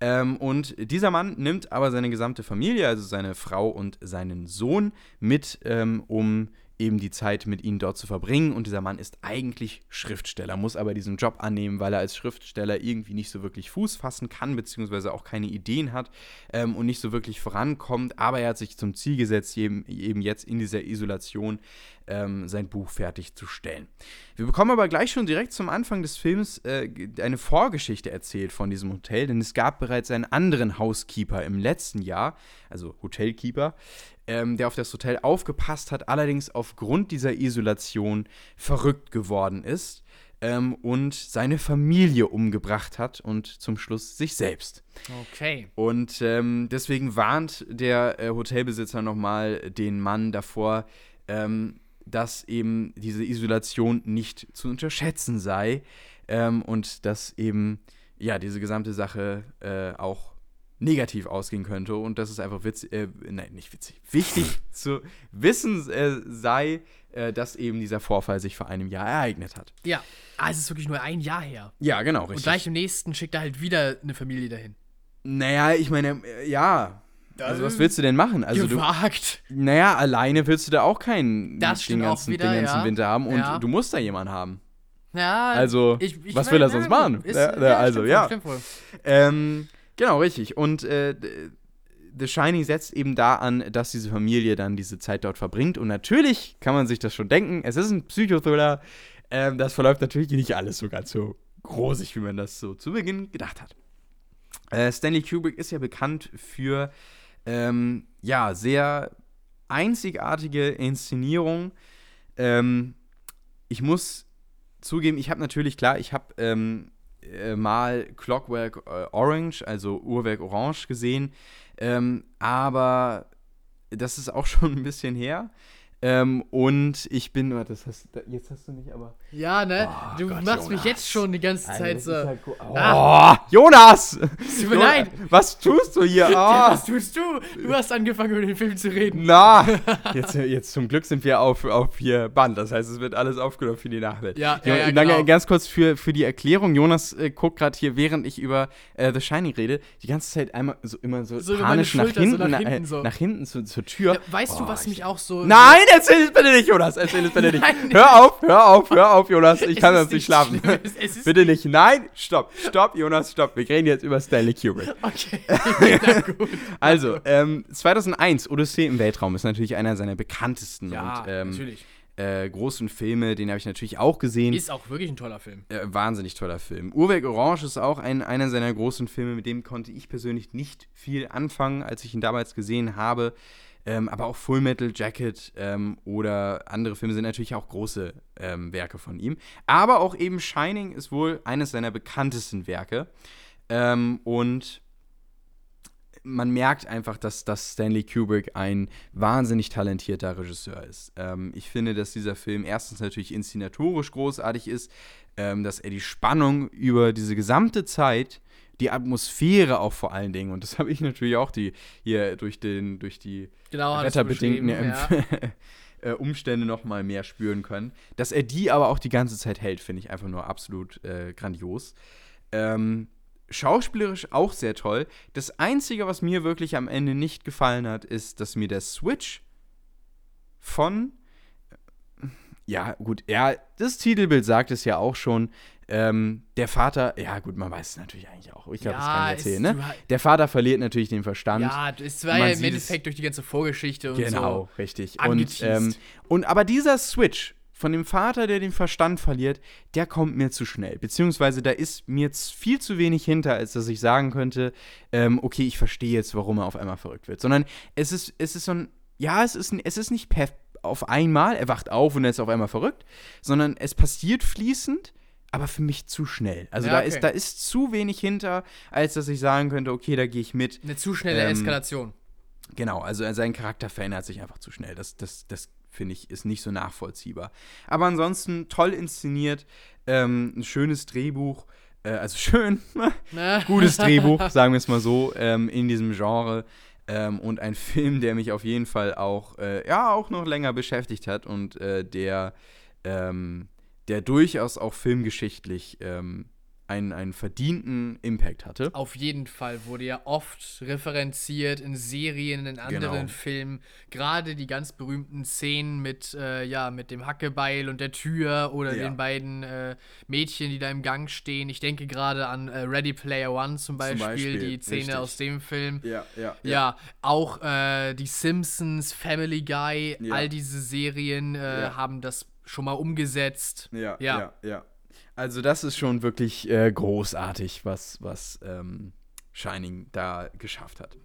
Ähm, und dieser Mann nimmt aber seine gesamte Familie, also seine Frau und seinen Sohn, mit, ähm, um eben die Zeit mit ihnen dort zu verbringen. Und dieser Mann ist eigentlich Schriftsteller, muss aber diesen Job annehmen, weil er als Schriftsteller irgendwie nicht so wirklich Fuß fassen kann, beziehungsweise auch keine Ideen hat ähm, und nicht so wirklich vorankommt. Aber er hat sich zum Ziel gesetzt, eben, eben jetzt in dieser Isolation ähm, sein Buch fertigzustellen. Wir bekommen aber gleich schon direkt zum Anfang des Films äh, eine Vorgeschichte erzählt von diesem Hotel, denn es gab bereits einen anderen Housekeeper im letzten Jahr, also Hotelkeeper, ähm, der auf das Hotel aufgepasst hat, allerdings aufgrund dieser Isolation verrückt geworden ist ähm, und seine Familie umgebracht hat und zum Schluss sich selbst. Okay. Und ähm, deswegen warnt der äh, Hotelbesitzer nochmal den Mann davor, ähm, dass eben diese Isolation nicht zu unterschätzen sei ähm, und dass eben ja diese gesamte Sache äh, auch negativ ausgehen könnte und dass es einfach witzig, äh, nein, nicht witzig, wichtig zu wissen äh, sei, äh, dass eben dieser Vorfall sich vor einem Jahr ereignet hat. Ja. Ah, es ist wirklich nur ein Jahr her. Ja, genau, Und richtig. gleich im nächsten schickt er halt wieder eine Familie dahin. naja, ich meine, äh, ja. Also was willst du denn machen? Also du, Gewagt. Naja, alleine willst du da auch keinen Das den ganzen, wieder, den ganzen ja. Winter haben und Ja. du musst da jemanden haben. Ja, Also, ich- ich was will er sonst machen? Ist, Ja, ja, also, stimmt ja. Stimmt wohl. Ähm, genau, richtig. Und äh, The Shining setzt eben da an, dass diese Familie dann diese Zeit dort verbringt. Und natürlich kann man sich das schon denken. Es ist ein Psychothriller. Ähm, das verläuft natürlich nicht alles so ganz so großig, wie man das so zu Beginn gedacht hat. Äh, Stanley Kubrick ist ja bekannt für ähm, ja, sehr einzigartige Inszenierung. Ähm, ich muss zugeben, ich habe natürlich, klar, ich habe ähm, äh, mal Clockwork äh, Orange, also Uhrwerk Orange gesehen, ähm, aber das ist auch schon ein bisschen her. Ähm, und ich bin, warte, das hast, jetzt hast du nicht, aber. Ja, ne? Oh du Gott, machst mich Jonas. jetzt schon die ganze Zeit so. halt oh, Ah. Jonas! Tut mir leid. Was tust du hier? Ja, Ah. was tust du? Du hast angefangen, über den Film zu reden. Na, jetzt, jetzt zum Glück sind wir auf, auf hier Band. Das heißt, es wird alles aufgenommen für die Nachwelt. Ja, ja, ja, genau. Ganz kurz für, für die Erklärung. Jonas äh, guckt gerade hier, während ich über äh, The Shining rede, die ganze Zeit einmal so immer so, So panisch nach so hinten, nach na- hinten äh, so. nach hinten zu, zur Tür. Ja, weißt du, Oh, was ich- mich auch so. Nein, erzähl es bitte nicht, Jonas. Erzähl es bitte nicht. Nein. Hör auf, hör auf, hör auf, Jonas. Ich kann sonst nicht schlafen. ist bitte nicht. Nein, stopp, stopp, Jonas, stopp. Wir reden jetzt über Stanley Kubrick. Okay, na gut. Also, ähm, 2001, Odyssee im Weltraum ist natürlich einer seiner bekanntesten Ja, und ähm, natürlich. äh, großen Filme. Den habe ich natürlich auch gesehen. Ist auch wirklich ein toller Film. Äh, wahnsinnig toller Film. Uhrwerk Orange ist auch ein, einer seiner großen Filme, mit dem konnte ich persönlich nicht viel anfangen, als ich ihn damals gesehen habe. Ähm, aber auch Full Metal Jacket ähm, oder andere Filme sind natürlich auch große ähm, Werke von ihm. Aber auch eben Shining ist wohl eines seiner bekanntesten Werke. Ähm, und man merkt einfach, dass, dass Stanley Kubrick ein wahnsinnig talentierter Regisseur ist. Ähm, ich finde, dass dieser Film erstens natürlich inszenatorisch großartig ist, ähm, dass er die Spannung über diese gesamte Zeit, die Atmosphäre auch vor allen Dingen, und das habe ich natürlich auch die, hier durch, den, durch die Genau, wetterbedingten ja. äh, Umstände noch mal mehr spüren können. Dass er die aber auch die ganze Zeit hält, finde ich einfach nur absolut äh, grandios. Ähm, schauspielerisch auch sehr toll. Das Einzige, was mir wirklich am Ende nicht gefallen hat, ist, dass mir der Switch von ja, gut, ja, das Titelbild sagt es ja auch schon. Ähm, der Vater, ja gut, man weiß es natürlich eigentlich auch. Ich glaube, das kann ich es- erzählen, ne? du ha- Der Vater verliert natürlich den Verstand. Ja, es war Man ja im Endeffekt durch die ganze Vorgeschichte und Genau, so. richtig. Und, ähm, und aber dieser Switch von dem Vater, der den Verstand verliert, der kommt mir zu schnell. Beziehungsweise da ist mir z- viel zu wenig hinter, als dass ich sagen könnte, ähm, okay, ich verstehe jetzt, warum er auf einmal verrückt wird. Sondern es ist, es ist so ein, ja, es ist, ein- es ist nicht perf auf einmal, er wacht auf und er ist auf einmal verrückt, sondern es passiert fließend, aber für mich zu schnell. Also Ja, da, okay. ist, da ist zu wenig hinter, als dass ich sagen könnte, okay, da gehe ich mit. Eine zu schnelle Ähm, Eskalation. Genau, also sein Charakter verändert sich einfach zu schnell. Das, das, das finde ich, ist nicht so nachvollziehbar. Aber ansonsten toll inszeniert, ähm, ein schönes Drehbuch, äh, also schön, gutes Drehbuch, sagen wir es mal so, ähm, in diesem Genre. Ähm, und ein Film, der mich auf jeden Fall auch, äh, ja, auch noch länger beschäftigt hat und äh, der, ähm, der durchaus auch filmgeschichtlich ähm, einen, einen verdienten Impact hatte. Auf jeden Fall wurde ja oft referenziert in Serien, in anderen Genau. Filmen. Gerade die ganz berühmten Szenen mit, äh, ja, mit dem Hackebeil und der Tür oder Ja. den beiden äh, Mädchen, die da im Gang stehen. Ich denke gerade an äh, Ready Player One zum Beispiel, Beispiel, die Szene richtig. aus dem Film. Ja, ja, Ja, auch äh, die Simpsons, Family Guy, Ja. all diese Serien äh, Ja. haben das schon mal umgesetzt. Ja, Ja. ja, ja. Also das ist schon wirklich äh, großartig, was, was ähm, Shining da geschafft hat.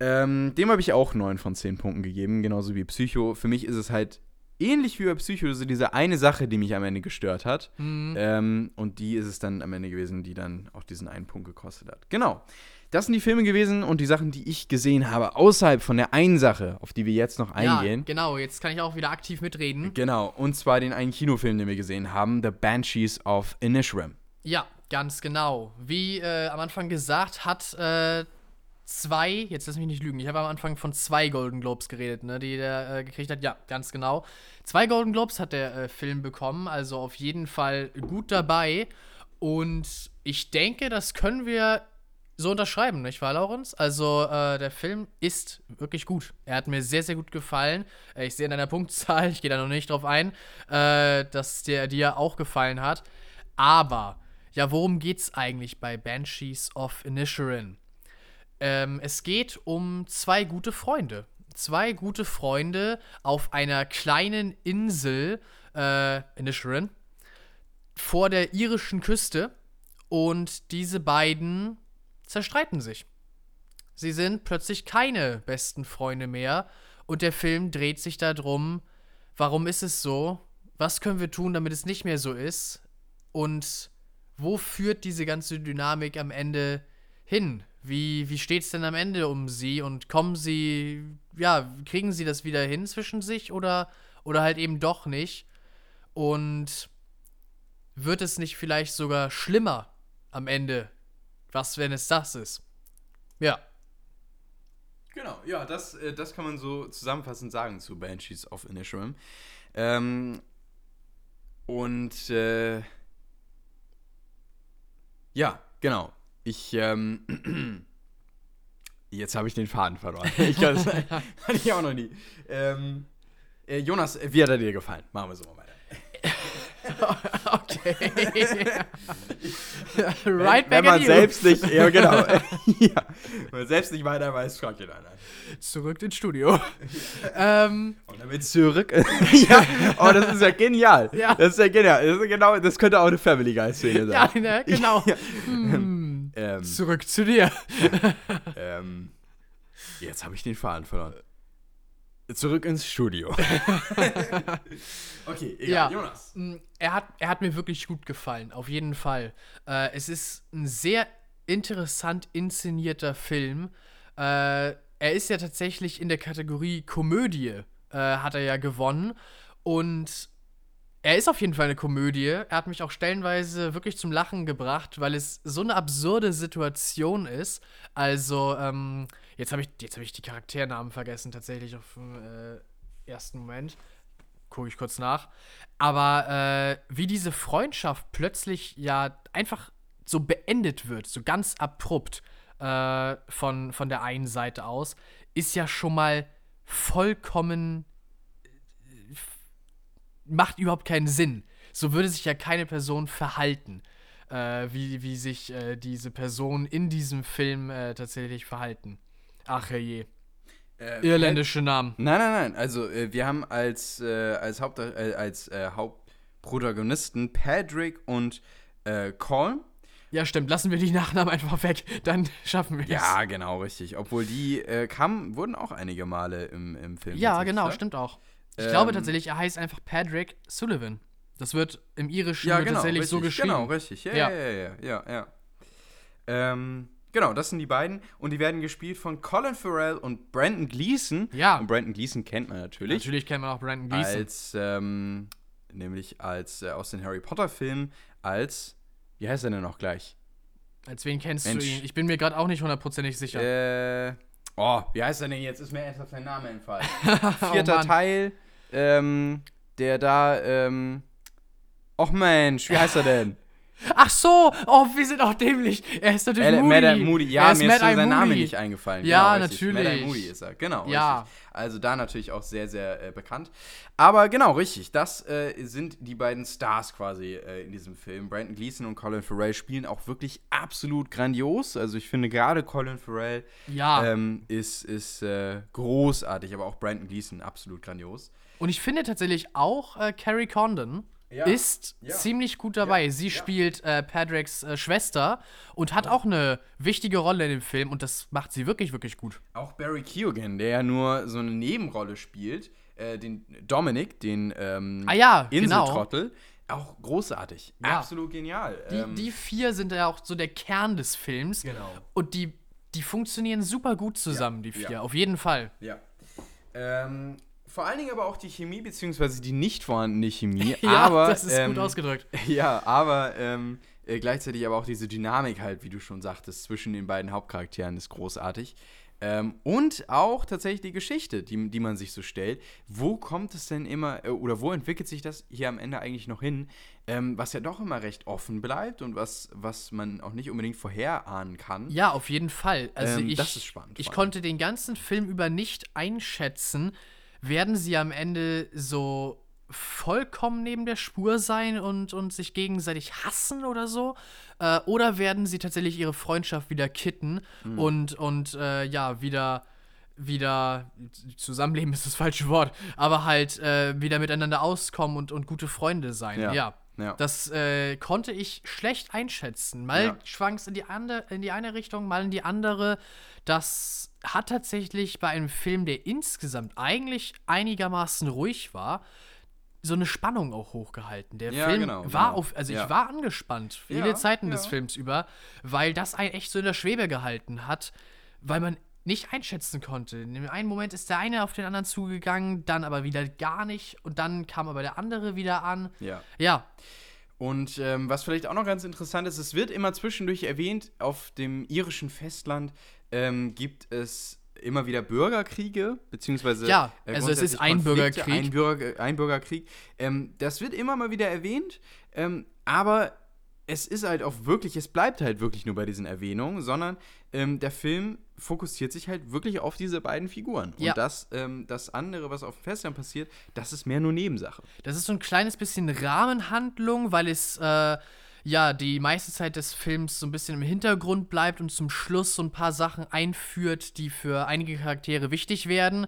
Ähm, dem habe ich auch 9 von 10 Punkten gegeben, genauso wie Psycho. Für mich ist es halt ähnlich wie bei Psycho, so diese eine Sache, die mich am Ende gestört hat. Mhm. Ähm, und die ist es dann am Ende gewesen, die dann auch diesen einen Punkt gekostet hat. Genau. Das sind die Filme gewesen und die Sachen, die ich gesehen habe, außerhalb von der einen Sache, auf die wir jetzt noch eingehen. Ja, genau, jetzt kann ich auch wieder aktiv mitreden. Genau, und zwar den einen Kinofilm, den wir gesehen haben, The Banshees of Inisherin. Ja, ganz genau. Wie äh, am Anfang gesagt, hat äh, zwei, jetzt lass mich nicht lügen, ich habe am Anfang von zwei Golden Globes geredet, ne, die der äh, gekriegt hat. Ja, ganz genau. Zwei Golden Globes hat der äh, Film bekommen, also auf jeden Fall gut dabei. Und ich denke, das können wir so unterschreiben, nicht wahr, Laurens? Also, äh, der Film ist wirklich gut. Er hat mir sehr, sehr gut gefallen. Äh, ich sehe in deiner Punktzahl, ich gehe da noch nicht drauf ein, äh, dass der dir auch gefallen hat. Aber, ja, worum geht's eigentlich bei Banshees of Inisherin? Ähm, es geht um zwei gute Freunde. Zwei gute Freunde auf einer kleinen Insel, äh, Inisherin, vor der irischen Küste. Und diese beiden zerstreiten sich. Sie sind plötzlich keine besten Freunde mehr. Und der Film dreht sich darum, warum ist es so? Was können wir tun, damit es nicht mehr so ist? Und wo führt diese ganze Dynamik am Ende hin? Wie, wie steht es denn am Ende um sie und kommen sie, ja, kriegen sie das wieder hin zwischen sich oder, oder halt eben doch nicht? Und wird es nicht vielleicht sogar schlimmer am Ende? Was, wenn es das ist? Ja. Genau, ja, das, äh, das kann man so zusammenfassend sagen zu Banshees of Inisherim. Ähm, und äh, ja, genau. Ich, ähm, jetzt habe ich den Faden verloren. Ich glaube, das hatte ich auch noch nie. Ähm, äh, Jonas, wie hat er dir gefallen? Machen wir so mal weiter. okay. right wenn, wenn man selbst nicht, ja genau, ja, wenn man selbst nicht weiter weiß, fragt ihn einer. Zurück ins Studio. ähm, Und damit zurück. ja, oh, das ist ja genial. Ja. Das ist ja genial. Das, ist genau, das könnte auch eine Family Guy Szene sein. Ja, ne, genau. Ja. Hm. Ähm, Zurück zu dir. ähm, jetzt habe ich den Faden verloren. Zurück ins Studio. okay, egal. Ja, Jonas. Mm, er hat, er hat mir wirklich gut gefallen, auf jeden Fall. Äh, es ist ein sehr interessant inszenierter Film. Äh, er ist ja tatsächlich in der Kategorie Komödie, äh, hat er ja gewonnen. Und er ist auf jeden Fall eine Komödie. Er hat mich auch stellenweise wirklich zum Lachen gebracht, weil es so eine absurde Situation ist. Also, ähm, jetzt habe ich, hab ich die Charakternamen vergessen, tatsächlich auf den äh, ersten Moment. Gucke ich kurz nach. Aber äh, wie diese Freundschaft plötzlich ja einfach so beendet wird, so ganz abrupt äh, von, von der einen Seite aus, ist ja schon mal vollkommen macht überhaupt keinen Sinn. So würde sich ja keine Person verhalten, äh, wie, wie sich äh, diese Person in diesem Film äh, tatsächlich verhalten. Ach je. Äh, Irländische Namen. Nein, nein, nein. Also äh, wir haben als, äh, als, Haupt, als Hauptprotagonisten Patrick und Colm. Ja, stimmt. Lassen wir die Nachnamen einfach weg. Dann schaffen wir es. Ja, genau, richtig. Obwohl die kamen, wurden auch einige Male im, im Film. Ja, genau, stimmt auch. Ich ähm, glaube tatsächlich, er heißt einfach Patrick Sullivan. Das wird im Irischen ja, genau, tatsächlich richtig, so geschrieben. Genau, richtig. Ja, ja, ja, ja, ja. ja. Ähm, genau, das sind die beiden. Und die werden gespielt von Colin Farrell und Brandon Gleason. Ja. Und Brandon Gleason kennt man natürlich. Natürlich kennt man auch Brandon Gleason. Als, ähm, nämlich als äh, aus den Harry Potter-Filmen, als, wie heißt er denn noch gleich? Als wen kennst Mensch. du ihn? Ich bin mir gerade auch nicht hundertprozentig sicher. Äh, oh, wie heißt er denn jetzt? Ist mir erst auf seinen Namen entfallen. Vierter oh Teil ähm, der da, ähm, Och Mensch, wie heißt er denn? Ach so, oh, wir sind auch dämlich. Er ist natürlich L Moody. Mad Moody. Ja, mir ist sein Name nicht eingefallen. Ja, genau, natürlich. Mad Moody ist er, genau. Ja. Richtig. Also da natürlich auch sehr, sehr äh, bekannt. Aber genau, richtig. Das äh, sind die beiden Stars quasi äh, in diesem Film. Brandon Gleason und Colin Farrell spielen auch wirklich absolut grandios. Also ich finde gerade Colin Farrell ja. ähm, ist, ist äh, großartig, aber auch Brandon Gleason absolut grandios. Und ich finde tatsächlich auch äh, Carrie Condon ja. ist ja. ziemlich gut dabei. Ja. Sie spielt äh, Padraics äh, Schwester und hat auch eine wichtige Rolle in dem Film und das macht sie wirklich, wirklich gut. Auch Barry Keoghan, der ja nur so eine Nebenrolle spielt, äh, den Dominic, den ähm, ah, ja, genau. Inseltrottel. Genau. Auch großartig. Absolut genial. Die, ähm, die vier sind ja auch so der Kern des Films. Genau. Und die, die funktionieren super gut zusammen, die vier. Auf jeden Fall. Ja. Ähm, vor allen Dingen aber auch die Chemie, beziehungsweise die nicht vorhandene Chemie. ja, aber, das ist ähm, gut ausgedrückt. Ja, aber ähm, äh, gleichzeitig aber auch diese Dynamik halt, wie du schon sagtest, zwischen den beiden Hauptcharakteren ist großartig. Ähm, und auch tatsächlich die Geschichte, die, die man sich so stellt. Wo kommt es denn immer, äh, oder wo entwickelt sich das hier am Ende eigentlich noch hin? Ähm, was ja doch immer recht offen bleibt und was, was man auch nicht unbedingt vorherahnen kann. Ja, auf jeden Fall. Also ähm, ich, das ist spannend. Ich konnte den ganzen Film über nicht einschätzen, werden sie am Ende so vollkommen neben der Spur sein und, und sich gegenseitig hassen oder so? Äh, oder werden sie tatsächlich ihre Freundschaft wieder kitten mhm. und, und äh, ja, wieder wieder zusammenleben ist das falsche Wort, aber halt äh, wieder miteinander auskommen und, und gute Freunde sein. Ja. ja. ja. Das äh, konnte ich schlecht einschätzen. Mal ja. schwank es in, die in die eine Richtung, mal in die andere. Das hat tatsächlich bei einem Film, der insgesamt eigentlich einigermaßen ruhig war, so eine Spannung auch hochgehalten. Der Ja, Film genau, war genau. auf, also Ja. ich war angespannt, viele Ja, Zeiten des. Films über, weil das einen echt so in der Schwebe gehalten hat, weil man nicht einschätzen konnte. In dem einen Moment ist der eine auf den anderen zugegangen, dann aber wieder gar nicht und dann kam aber der andere wieder an. Ja. Ja, Und ähm, was vielleicht auch noch ganz interessant ist, es wird immer zwischendurch erwähnt, auf dem irischen Festland ähm, gibt es immer wieder Bürgerkriege, beziehungsweise Ja, also es ist ein Konflikte, Bürgerkrieg. Ein, Bürger, ein Bürgerkrieg. Ähm, das wird immer mal wieder erwähnt, ähm, aber es ist halt auch wirklich, es bleibt halt wirklich nur bei diesen Erwähnungen, sondern ähm, der Film fokussiert sich halt wirklich auf diese beiden Figuren. Ja. Und das, ähm, das andere, was auf dem Festland passiert, das ist mehr nur Nebensache. Das ist so ein kleines bisschen Rahmenhandlung, weil es äh, ja die meiste Zeit des Films so ein bisschen im Hintergrund bleibt und zum Schluss so ein paar Sachen einführt, die für einige Charaktere wichtig werden.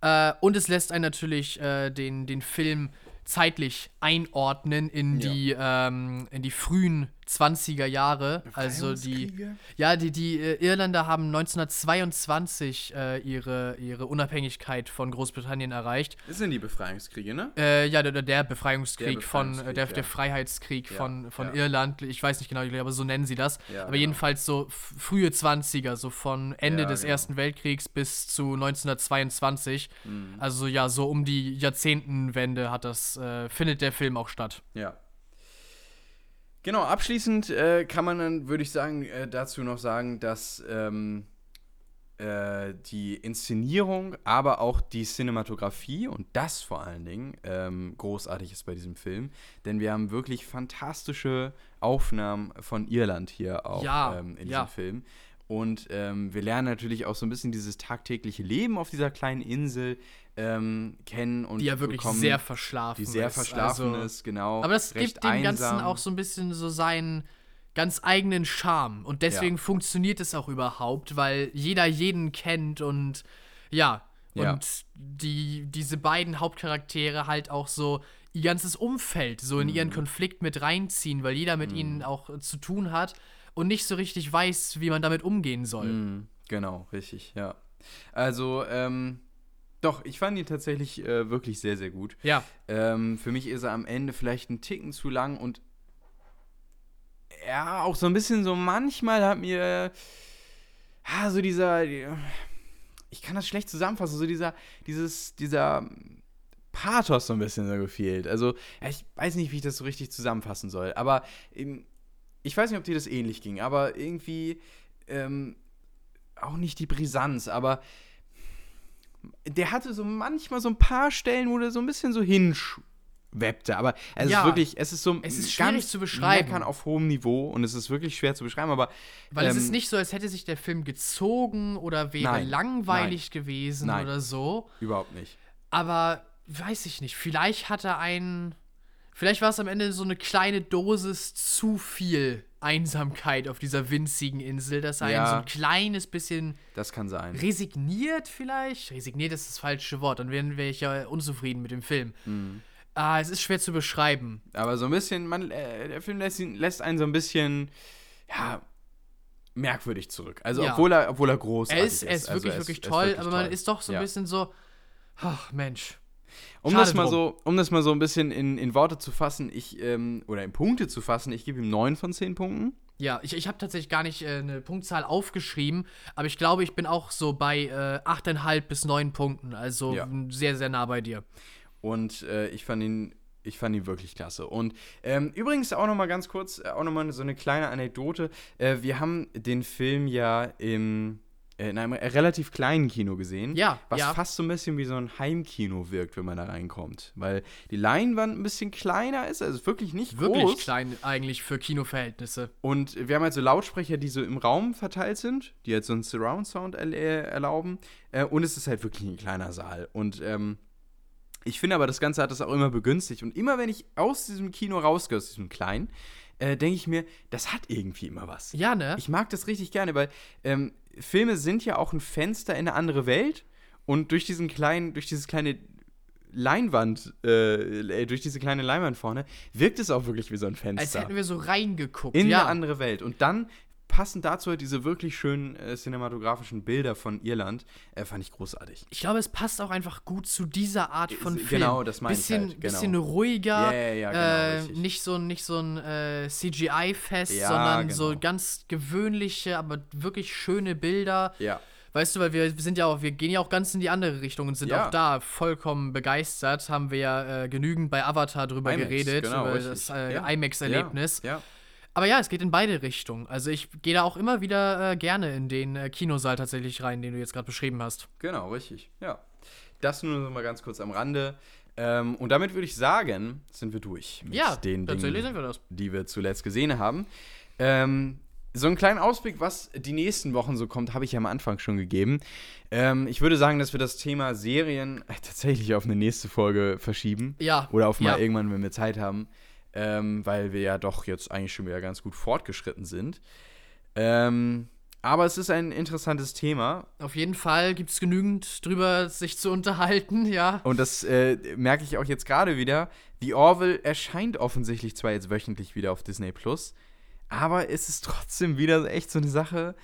Äh, und es lässt einen natürlich äh, den, den Film zeitlich einordnen in Ja. die ähm, in die frühen 20er Jahre, also die ja, die, die äh, Irländer haben 1922 äh, ihre, ihre Unabhängigkeit von Großbritannien erreicht. Das sind die Befreiungskriege, ne? Äh, ja, der, der Befreiungskrieg Der von, äh, Befreiungskrieg, der, ja. der Freiheitskrieg Ja, von, von ja. Irland. Ich weiß nicht genau, ich glaube, so nennen sie das. Ja, Aber genau. jedenfalls so frühe 20er, so von Ende Ja, des genau. Ersten Weltkriegs bis zu 1922. Mhm. Also ja, so um die Jahrzehntenwende hat das, äh, findet der Film auch statt. Ja. Genau, abschließend äh, kann man dann, würde ich sagen, äh, dazu noch sagen, dass ähm, äh, die Inszenierung, aber auch die Cinematografie und das vor allen Dingen ähm, großartig ist bei diesem Film. Denn wir haben wirklich fantastische Aufnahmen von Irland hier auch Ja, ähm, in ja. diesem Film. Und ähm, wir lernen natürlich auch so ein bisschen dieses tagtägliche Leben auf dieser kleinen Insel ähm, kennen und Die ja wirklich bekommen- sehr verschlafen die sehr ist. verschlafen also, ist, genau. Aber das gibt dem Ganzen einsam. auch so ein bisschen so seinen ganz eigenen Charme. Und deswegen Ja. funktioniert es auch überhaupt, weil jeder jeden kennt und ja. Und Ja. die, diese beiden Hauptcharaktere halt auch so ihr ganzes Umfeld so in Mhm. ihren Konflikt mit reinziehen, weil jeder mit ihnen auch äh, zu tun hat und nicht so richtig weiß, wie man damit umgehen soll. Mm, Genau, richtig, ja. Also, ähm, doch, ich fand ihn tatsächlich äh, wirklich sehr, sehr gut. Ja, Ähm, für mich ist er am Ende vielleicht ein Ticken zu lang und ja, auch so ein bisschen so manchmal hat mir ja, so dieser ich kann das schlecht zusammenfassen, so dieser dieses dieser Pathos so ein bisschen so gefehlt. Also, ja, ich weiß nicht, wie ich das so richtig zusammenfassen soll, aber ich weiß nicht, ob dir das ähnlich ging, aber irgendwie ähm, auch nicht die Brisanz, aber der hatte so manchmal so ein paar Stellen, wo der so ein bisschen so hinschweppte. Aber es Ja. ist wirklich, es ist so Es ist schwierig ganz zu beschreiben. Meckern auf hohem Niveau und es ist wirklich schwer zu beschreiben, aber weil es ähm, ist nicht so, als hätte sich der Film gezogen oder wäre Nein, langweilig gewesen nein. oder so. überhaupt nicht. Aber weiß ich nicht. Vielleicht hat er einen. Vielleicht war es am Ende so eine kleine Dosis zu viel Einsamkeit auf dieser winzigen Insel, dass er einen Ja. so ein kleines bisschen Das kann sein. resigniert vielleicht. Resigniert ist das falsche Wort, dann wäre ich ja unzufrieden mit dem Film. Mhm. Ah, es ist schwer zu beschreiben. Aber so ein bisschen, man, äh, der Film lässt, ihn, lässt einen so ein bisschen, ja, merkwürdig zurück. Also, Ja. obwohl, er, obwohl er Er ist. ist, er ist Also, wirklich, wirklich toll, aber man ist doch so ein Ja. bisschen so. Ach, Mensch. Um Schade das, mal drum. so, um das mal so ein bisschen in, in Worte zu fassen, ich, ähm, oder in Punkte zu fassen, ich gebe ihm 9 von 10 Punkten. Ja, ich, ich habe tatsächlich gar nicht äh, eine Punktzahl aufgeschrieben, aber ich glaube, ich bin auch so bei äh, 8,5 bis 9 Punkten. Also Ja. sehr, sehr nah bei dir. Und äh, ich fand ihn. Ich fand ihn wirklich klasse. Und ähm, übrigens auch noch mal ganz kurz, äh, auch noch mal so eine kleine Anekdote. Äh, wir haben den Film ja im, in einem relativ kleinen Kino gesehen. Ja, Was ja. fast so ein bisschen wie so ein Heimkino wirkt, wenn man da reinkommt. Weil die Leinwand ein bisschen kleiner ist, also wirklich nicht Wirklich groß. klein eigentlich für Kinoverhältnisse. Und wir haben halt so Lautsprecher, die so im Raum verteilt sind, die halt so einen Surround-Sound erl äh, erlauben. Äh, und es ist halt wirklich ein kleiner Saal. Und ähm, ich finde aber, das Ganze hat das auch immer begünstigt. Und immer wenn ich aus diesem Kino rausgehe, aus diesem kleinen, äh, denke ich mir, das hat irgendwie immer was. Ja, ne? Ich mag das richtig gerne, weil ähm, Filme sind ja auch ein Fenster in eine andere Welt. Und durch diesen kleinen, durch dieses kleine Leinwand, äh, äh, durch diese kleine Leinwand vorne, wirkt es auch wirklich wie so ein Fenster Als hätten wir so reingeguckt. in ja. eine andere Welt. Und dann passend dazu halt diese wirklich schönen äh, cinematografischen Bilder von Irland, äh, fand ich großartig. Ich glaube, es passt auch einfach gut zu dieser Art von Äh, Film. genau, das meine ich bisschen, halt, genau. Bisschen ruhiger, Ja, ja, ja, genau, äh, nicht so, ein- nicht so ein äh, CGI-Fest, sondern so genau. ganz gewöhnliche, aber wirklich schöne Bilder. Ja. Weißt du, weil wir sind ja auch, wir gehen ja auch ganz in die andere Richtung und sind auch da vollkommen begeistert. Haben wir ja äh, genügend bei Avatar drüber IMAX, geredet, genau, über richtig. das. IMAX-Erlebnis. Ja. Aber ja, es geht in beide Richtungen. Also ich gehe da auch immer wieder äh, gerne in den äh, Kinosaal tatsächlich rein, den du jetzt gerade beschrieben hast. Genau, richtig. Ja. Das nur noch mal ganz kurz am Rande. Ähm, und damit würde ich sagen, sind wir durch mit Ja, den Dingen, wir die wir zuletzt gesehen haben. Ähm, so einen kleinen Ausblick, was die nächsten Wochen so kommt, habe ich ja am Anfang schon gegeben. Ähm, ich würde sagen, dass wir das Thema Serien äh, tatsächlich auf eine nächste Folge verschieben. Ja. Oder auf mal ja. irgendwann, wenn wir Zeit haben. Ähm, weil wir ja doch jetzt eigentlich schon wieder ganz gut fortgeschritten sind. Ähm, aber es ist ein interessantes Thema Auf jeden Fall gibt es genügend drüber sich zu unterhalten, ja. Und das äh, merke ich auch jetzt gerade wieder. The Orville erscheint offensichtlich zwar jetzt wöchentlich wieder auf Disney Plus, aber es ist trotzdem wieder echt so eine Sache.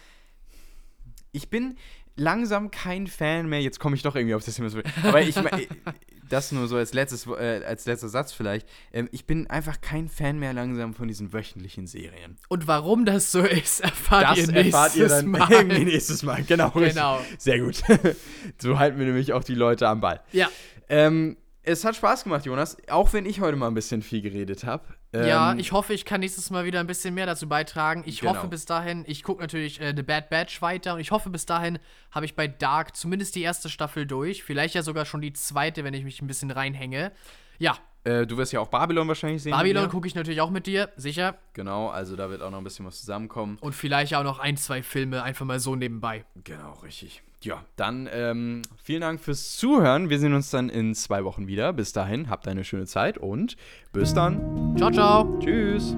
Ich bin langsam kein Fan mehr. Jetzt komme ich doch irgendwie auf das Thema. Aber ich mein, das nur so als letztes, äh, als letzter Satz vielleicht. Ähm, ich bin einfach kein Fan mehr langsam von diesen wöchentlichen Serien. Und warum das so ist, erfahrt Das ihr nächstes erfahrt ihr dann Mal. irgendwie nächstes Mal. Genau. Genau. Richtig. Sehr gut. so halten wir nämlich auch die Leute am Ball. Ja. Ähm, es hat Spaß gemacht, Jonas, auch wenn ich heute mal ein bisschen viel geredet habe. Ähm, ja, ich hoffe, ich kann nächstes Mal wieder ein bisschen mehr dazu beitragen. Ich Genau. hoffe bis dahin, ich gucke natürlich äh, The Bad Batch weiter und ich hoffe bis dahin habe ich bei Dark zumindest die erste Staffel durch. Vielleicht ja sogar schon die zweite, wenn ich mich ein bisschen reinhänge. Ja, Äh, du wirst ja auch Babylon wahrscheinlich sehen. Babylon gucke ich natürlich auch mit dir, sicher. Genau, also da wird auch noch ein bisschen was zusammenkommen. Und vielleicht auch noch ein, zwei Filme einfach mal so nebenbei. Genau, richtig. Ja, dann ähm, vielen Dank fürs Zuhören. Wir sehen uns dann in zwei Wochen wieder. Bis dahin, habt eine schöne Zeit und bis dann. Ciao, ciao. Tschüss.